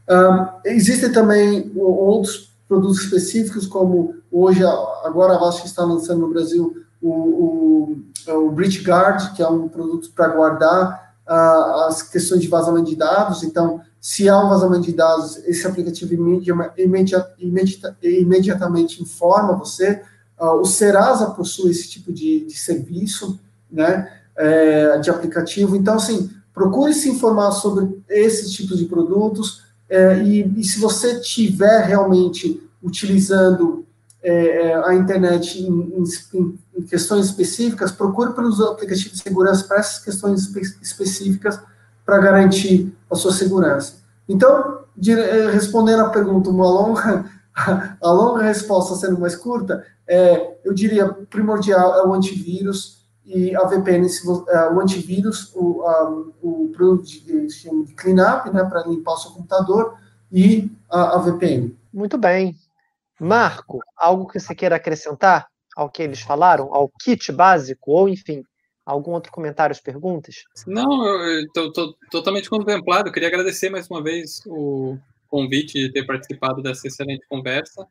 Um, existem também outros produtos específicos, como hoje, agora a Avast está lançando no Brasil o, o, é o Guard, que é um produto para guardar uh, as questões de vazamento de dados. Então, se há um vazamento de dados, esse aplicativo imediat, imediat, imediatamente informa você. Uh, o Serasa possui esse tipo de, de serviço, né, é, de aplicativo. Então, assim, procure se informar sobre esses tipos de produtos, é, e, e, se você tiver realmente utilizando é a internet em, em, em, questões específicas, procure pelos aplicativos de segurança para essas questões espe específicas para garantir a sua segurança. Então, de, é, respondendo à pergunta, uma longa, a longa resposta sendo mais curta, é, eu diria primordial é o antivírus, e a VPN, uh, o antivírus, o, um, o produto de, de cleanup, né, para limpar o seu computador, e a, a, VPN. Muito bem. Marco, algo que você queira acrescentar ao que eles falaram, ao kit básico, ou enfim, algum outro comentário, perguntas? Não, eu estou totalmente contemplado. Eu queria agradecer mais uma vez o convite de ter participado dessa excelente conversa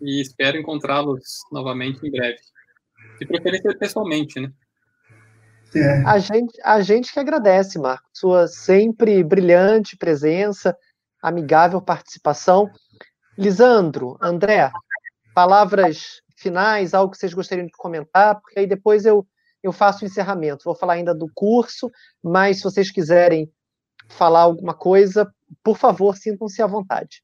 e espero encontrá-los novamente em breve. De preferência pessoalmente, né? É. A, gente, a gente que agradece, Marco, sua sempre brilhante presença, amigável participação. Lisandro, André, palavras finais, algo que vocês gostariam de comentar, porque aí depois eu, eu faço o encerramento. Vou falar ainda do curso, mas se vocês quiserem falar alguma coisa, por favor, sintam-se à vontade.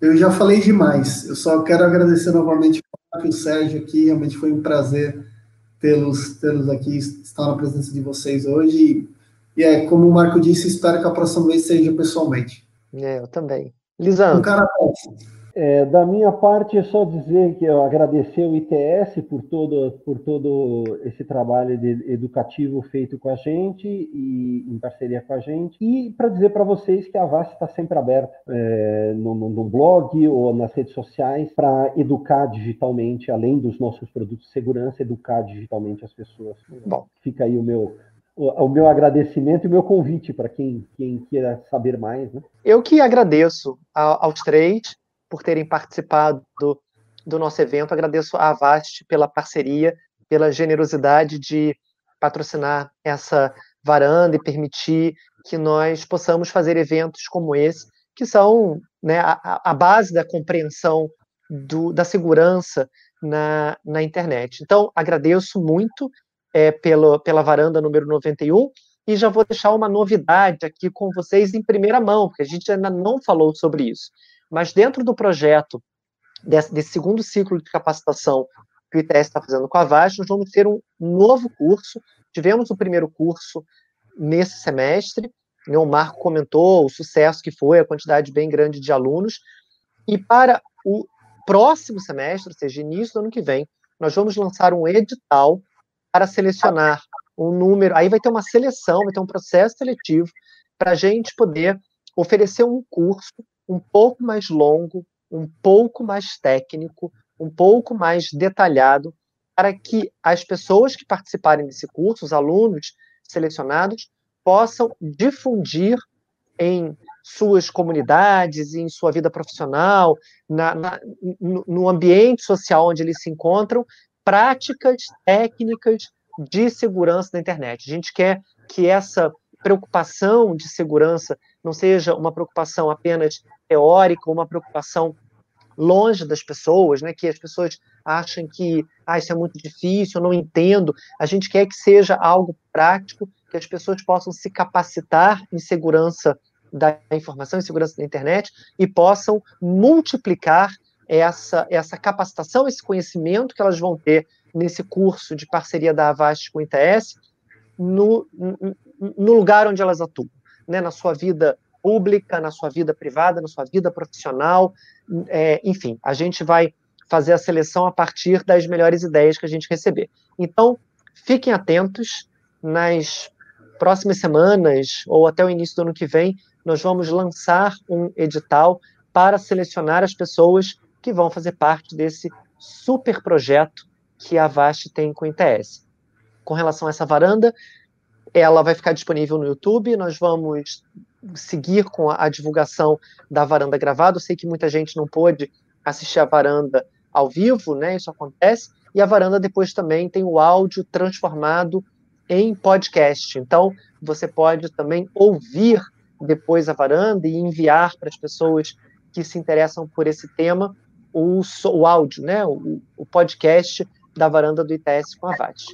Eu já falei demais. Eu só quero agradecer novamente o Sérgio aqui. Realmente foi um prazer tê-los tê aqui, estar na presença de vocês hoje. E, é, como o Marco disse, espero que a próxima vez seja pessoalmente. É, eu também. Lisandro. Um cara é, da minha parte, é só dizer que eu agradecer o ITS por todo, por todo esse trabalho educativo feito com a gente e em parceria com a gente. E para dizer para vocês que a VAST está sempre aberta é, no, no, blog ou nas redes sociais para educar digitalmente, além dos nossos produtos de segurança, educar digitalmente as pessoas. Bom, fica aí o meu o, o meu agradecimento e o meu convite para quem, quem queira saber mais. Né? Eu que agradeço aos três por terem participado do, nosso evento. Agradeço a Avast pela parceria, pela generosidade de patrocinar essa varanda e permitir que nós possamos fazer eventos como esse, que são né, a, a, base da compreensão do, da segurança na, na internet. Então, agradeço muito é, pelo, pela varanda número 91 e já vou deixar uma novidade aqui com vocês em primeira mão, porque a gente ainda não falou sobre isso. Mas dentro do projeto desse, desse segundo ciclo de capacitação que o ITS está fazendo com a VAS, nós vamos ter um novo curso. Tivemos o primeiro curso nesse semestre, né, o Marco comentou o sucesso que foi, a quantidade bem grande de alunos, e para o próximo semestre, ou seja, início do ano que vem, nós vamos lançar um edital para selecionar um número, aí vai ter uma seleção, vai ter um processo seletivo para a gente poder oferecer um curso um pouco mais longo, um pouco mais técnico, um pouco mais detalhado, para que as pessoas que participarem desse curso, os alunos selecionados, possam difundir em suas comunidades, em sua vida profissional, na, na, no ambiente social onde eles se encontram, práticas técnicas de segurança da internet. A gente quer que essa preocupação de segurança não seja uma preocupação apenas teórica, uma preocupação longe das pessoas, né, que as pessoas acham que ah, isso é muito difícil, eu não entendo. A gente quer que seja algo prático, que as pessoas possam se capacitar em segurança da informação, em segurança da internet e possam multiplicar essa, essa capacitação, esse conhecimento que elas vão ter nesse curso de parceria da Avast com o ITS no, no lugar onde elas atuam, né, na sua vida pública, na sua vida privada, na sua vida profissional, é, enfim, a gente vai fazer a seleção a partir das melhores ideias que a gente receber. Então, fiquem atentos, nas próximas semanas ou até o início do ano que vem, nós vamos lançar um edital para selecionar as pessoas que vão fazer parte desse super projeto que a Vast tem com o ITS. Com relação a essa varanda, ela vai ficar disponível no YouTube, nós vamos seguir com a, a divulgação da varanda gravada. Eu sei que muita gente não pôde assistir a varanda ao vivo, né? Isso acontece. E a varanda depois também tem o áudio transformado em podcast. Então, você pode também ouvir depois a varanda e enviar para as pessoas que se interessam por esse tema o, o áudio, né? O, o podcast da varanda do ITS com a VAT.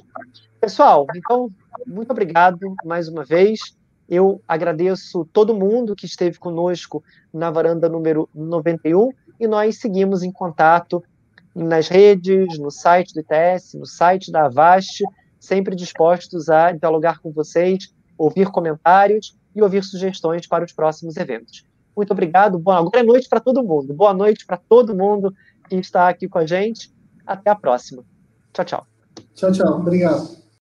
Pessoal, então, muito obrigado mais uma vez. Eu agradeço todo mundo que esteve conosco na varanda número 91 e nós seguimos em contato nas redes, no site do ITS, no site da Avast, sempre dispostos a dialogar com vocês, ouvir comentários e ouvir sugestões para os próximos eventos. Muito obrigado. Boa, agora é noite para todo mundo. Boa noite para todo mundo que está aqui com a gente. Até a próxima. Tchau, tchau. Tchau, tchau. Obrigado.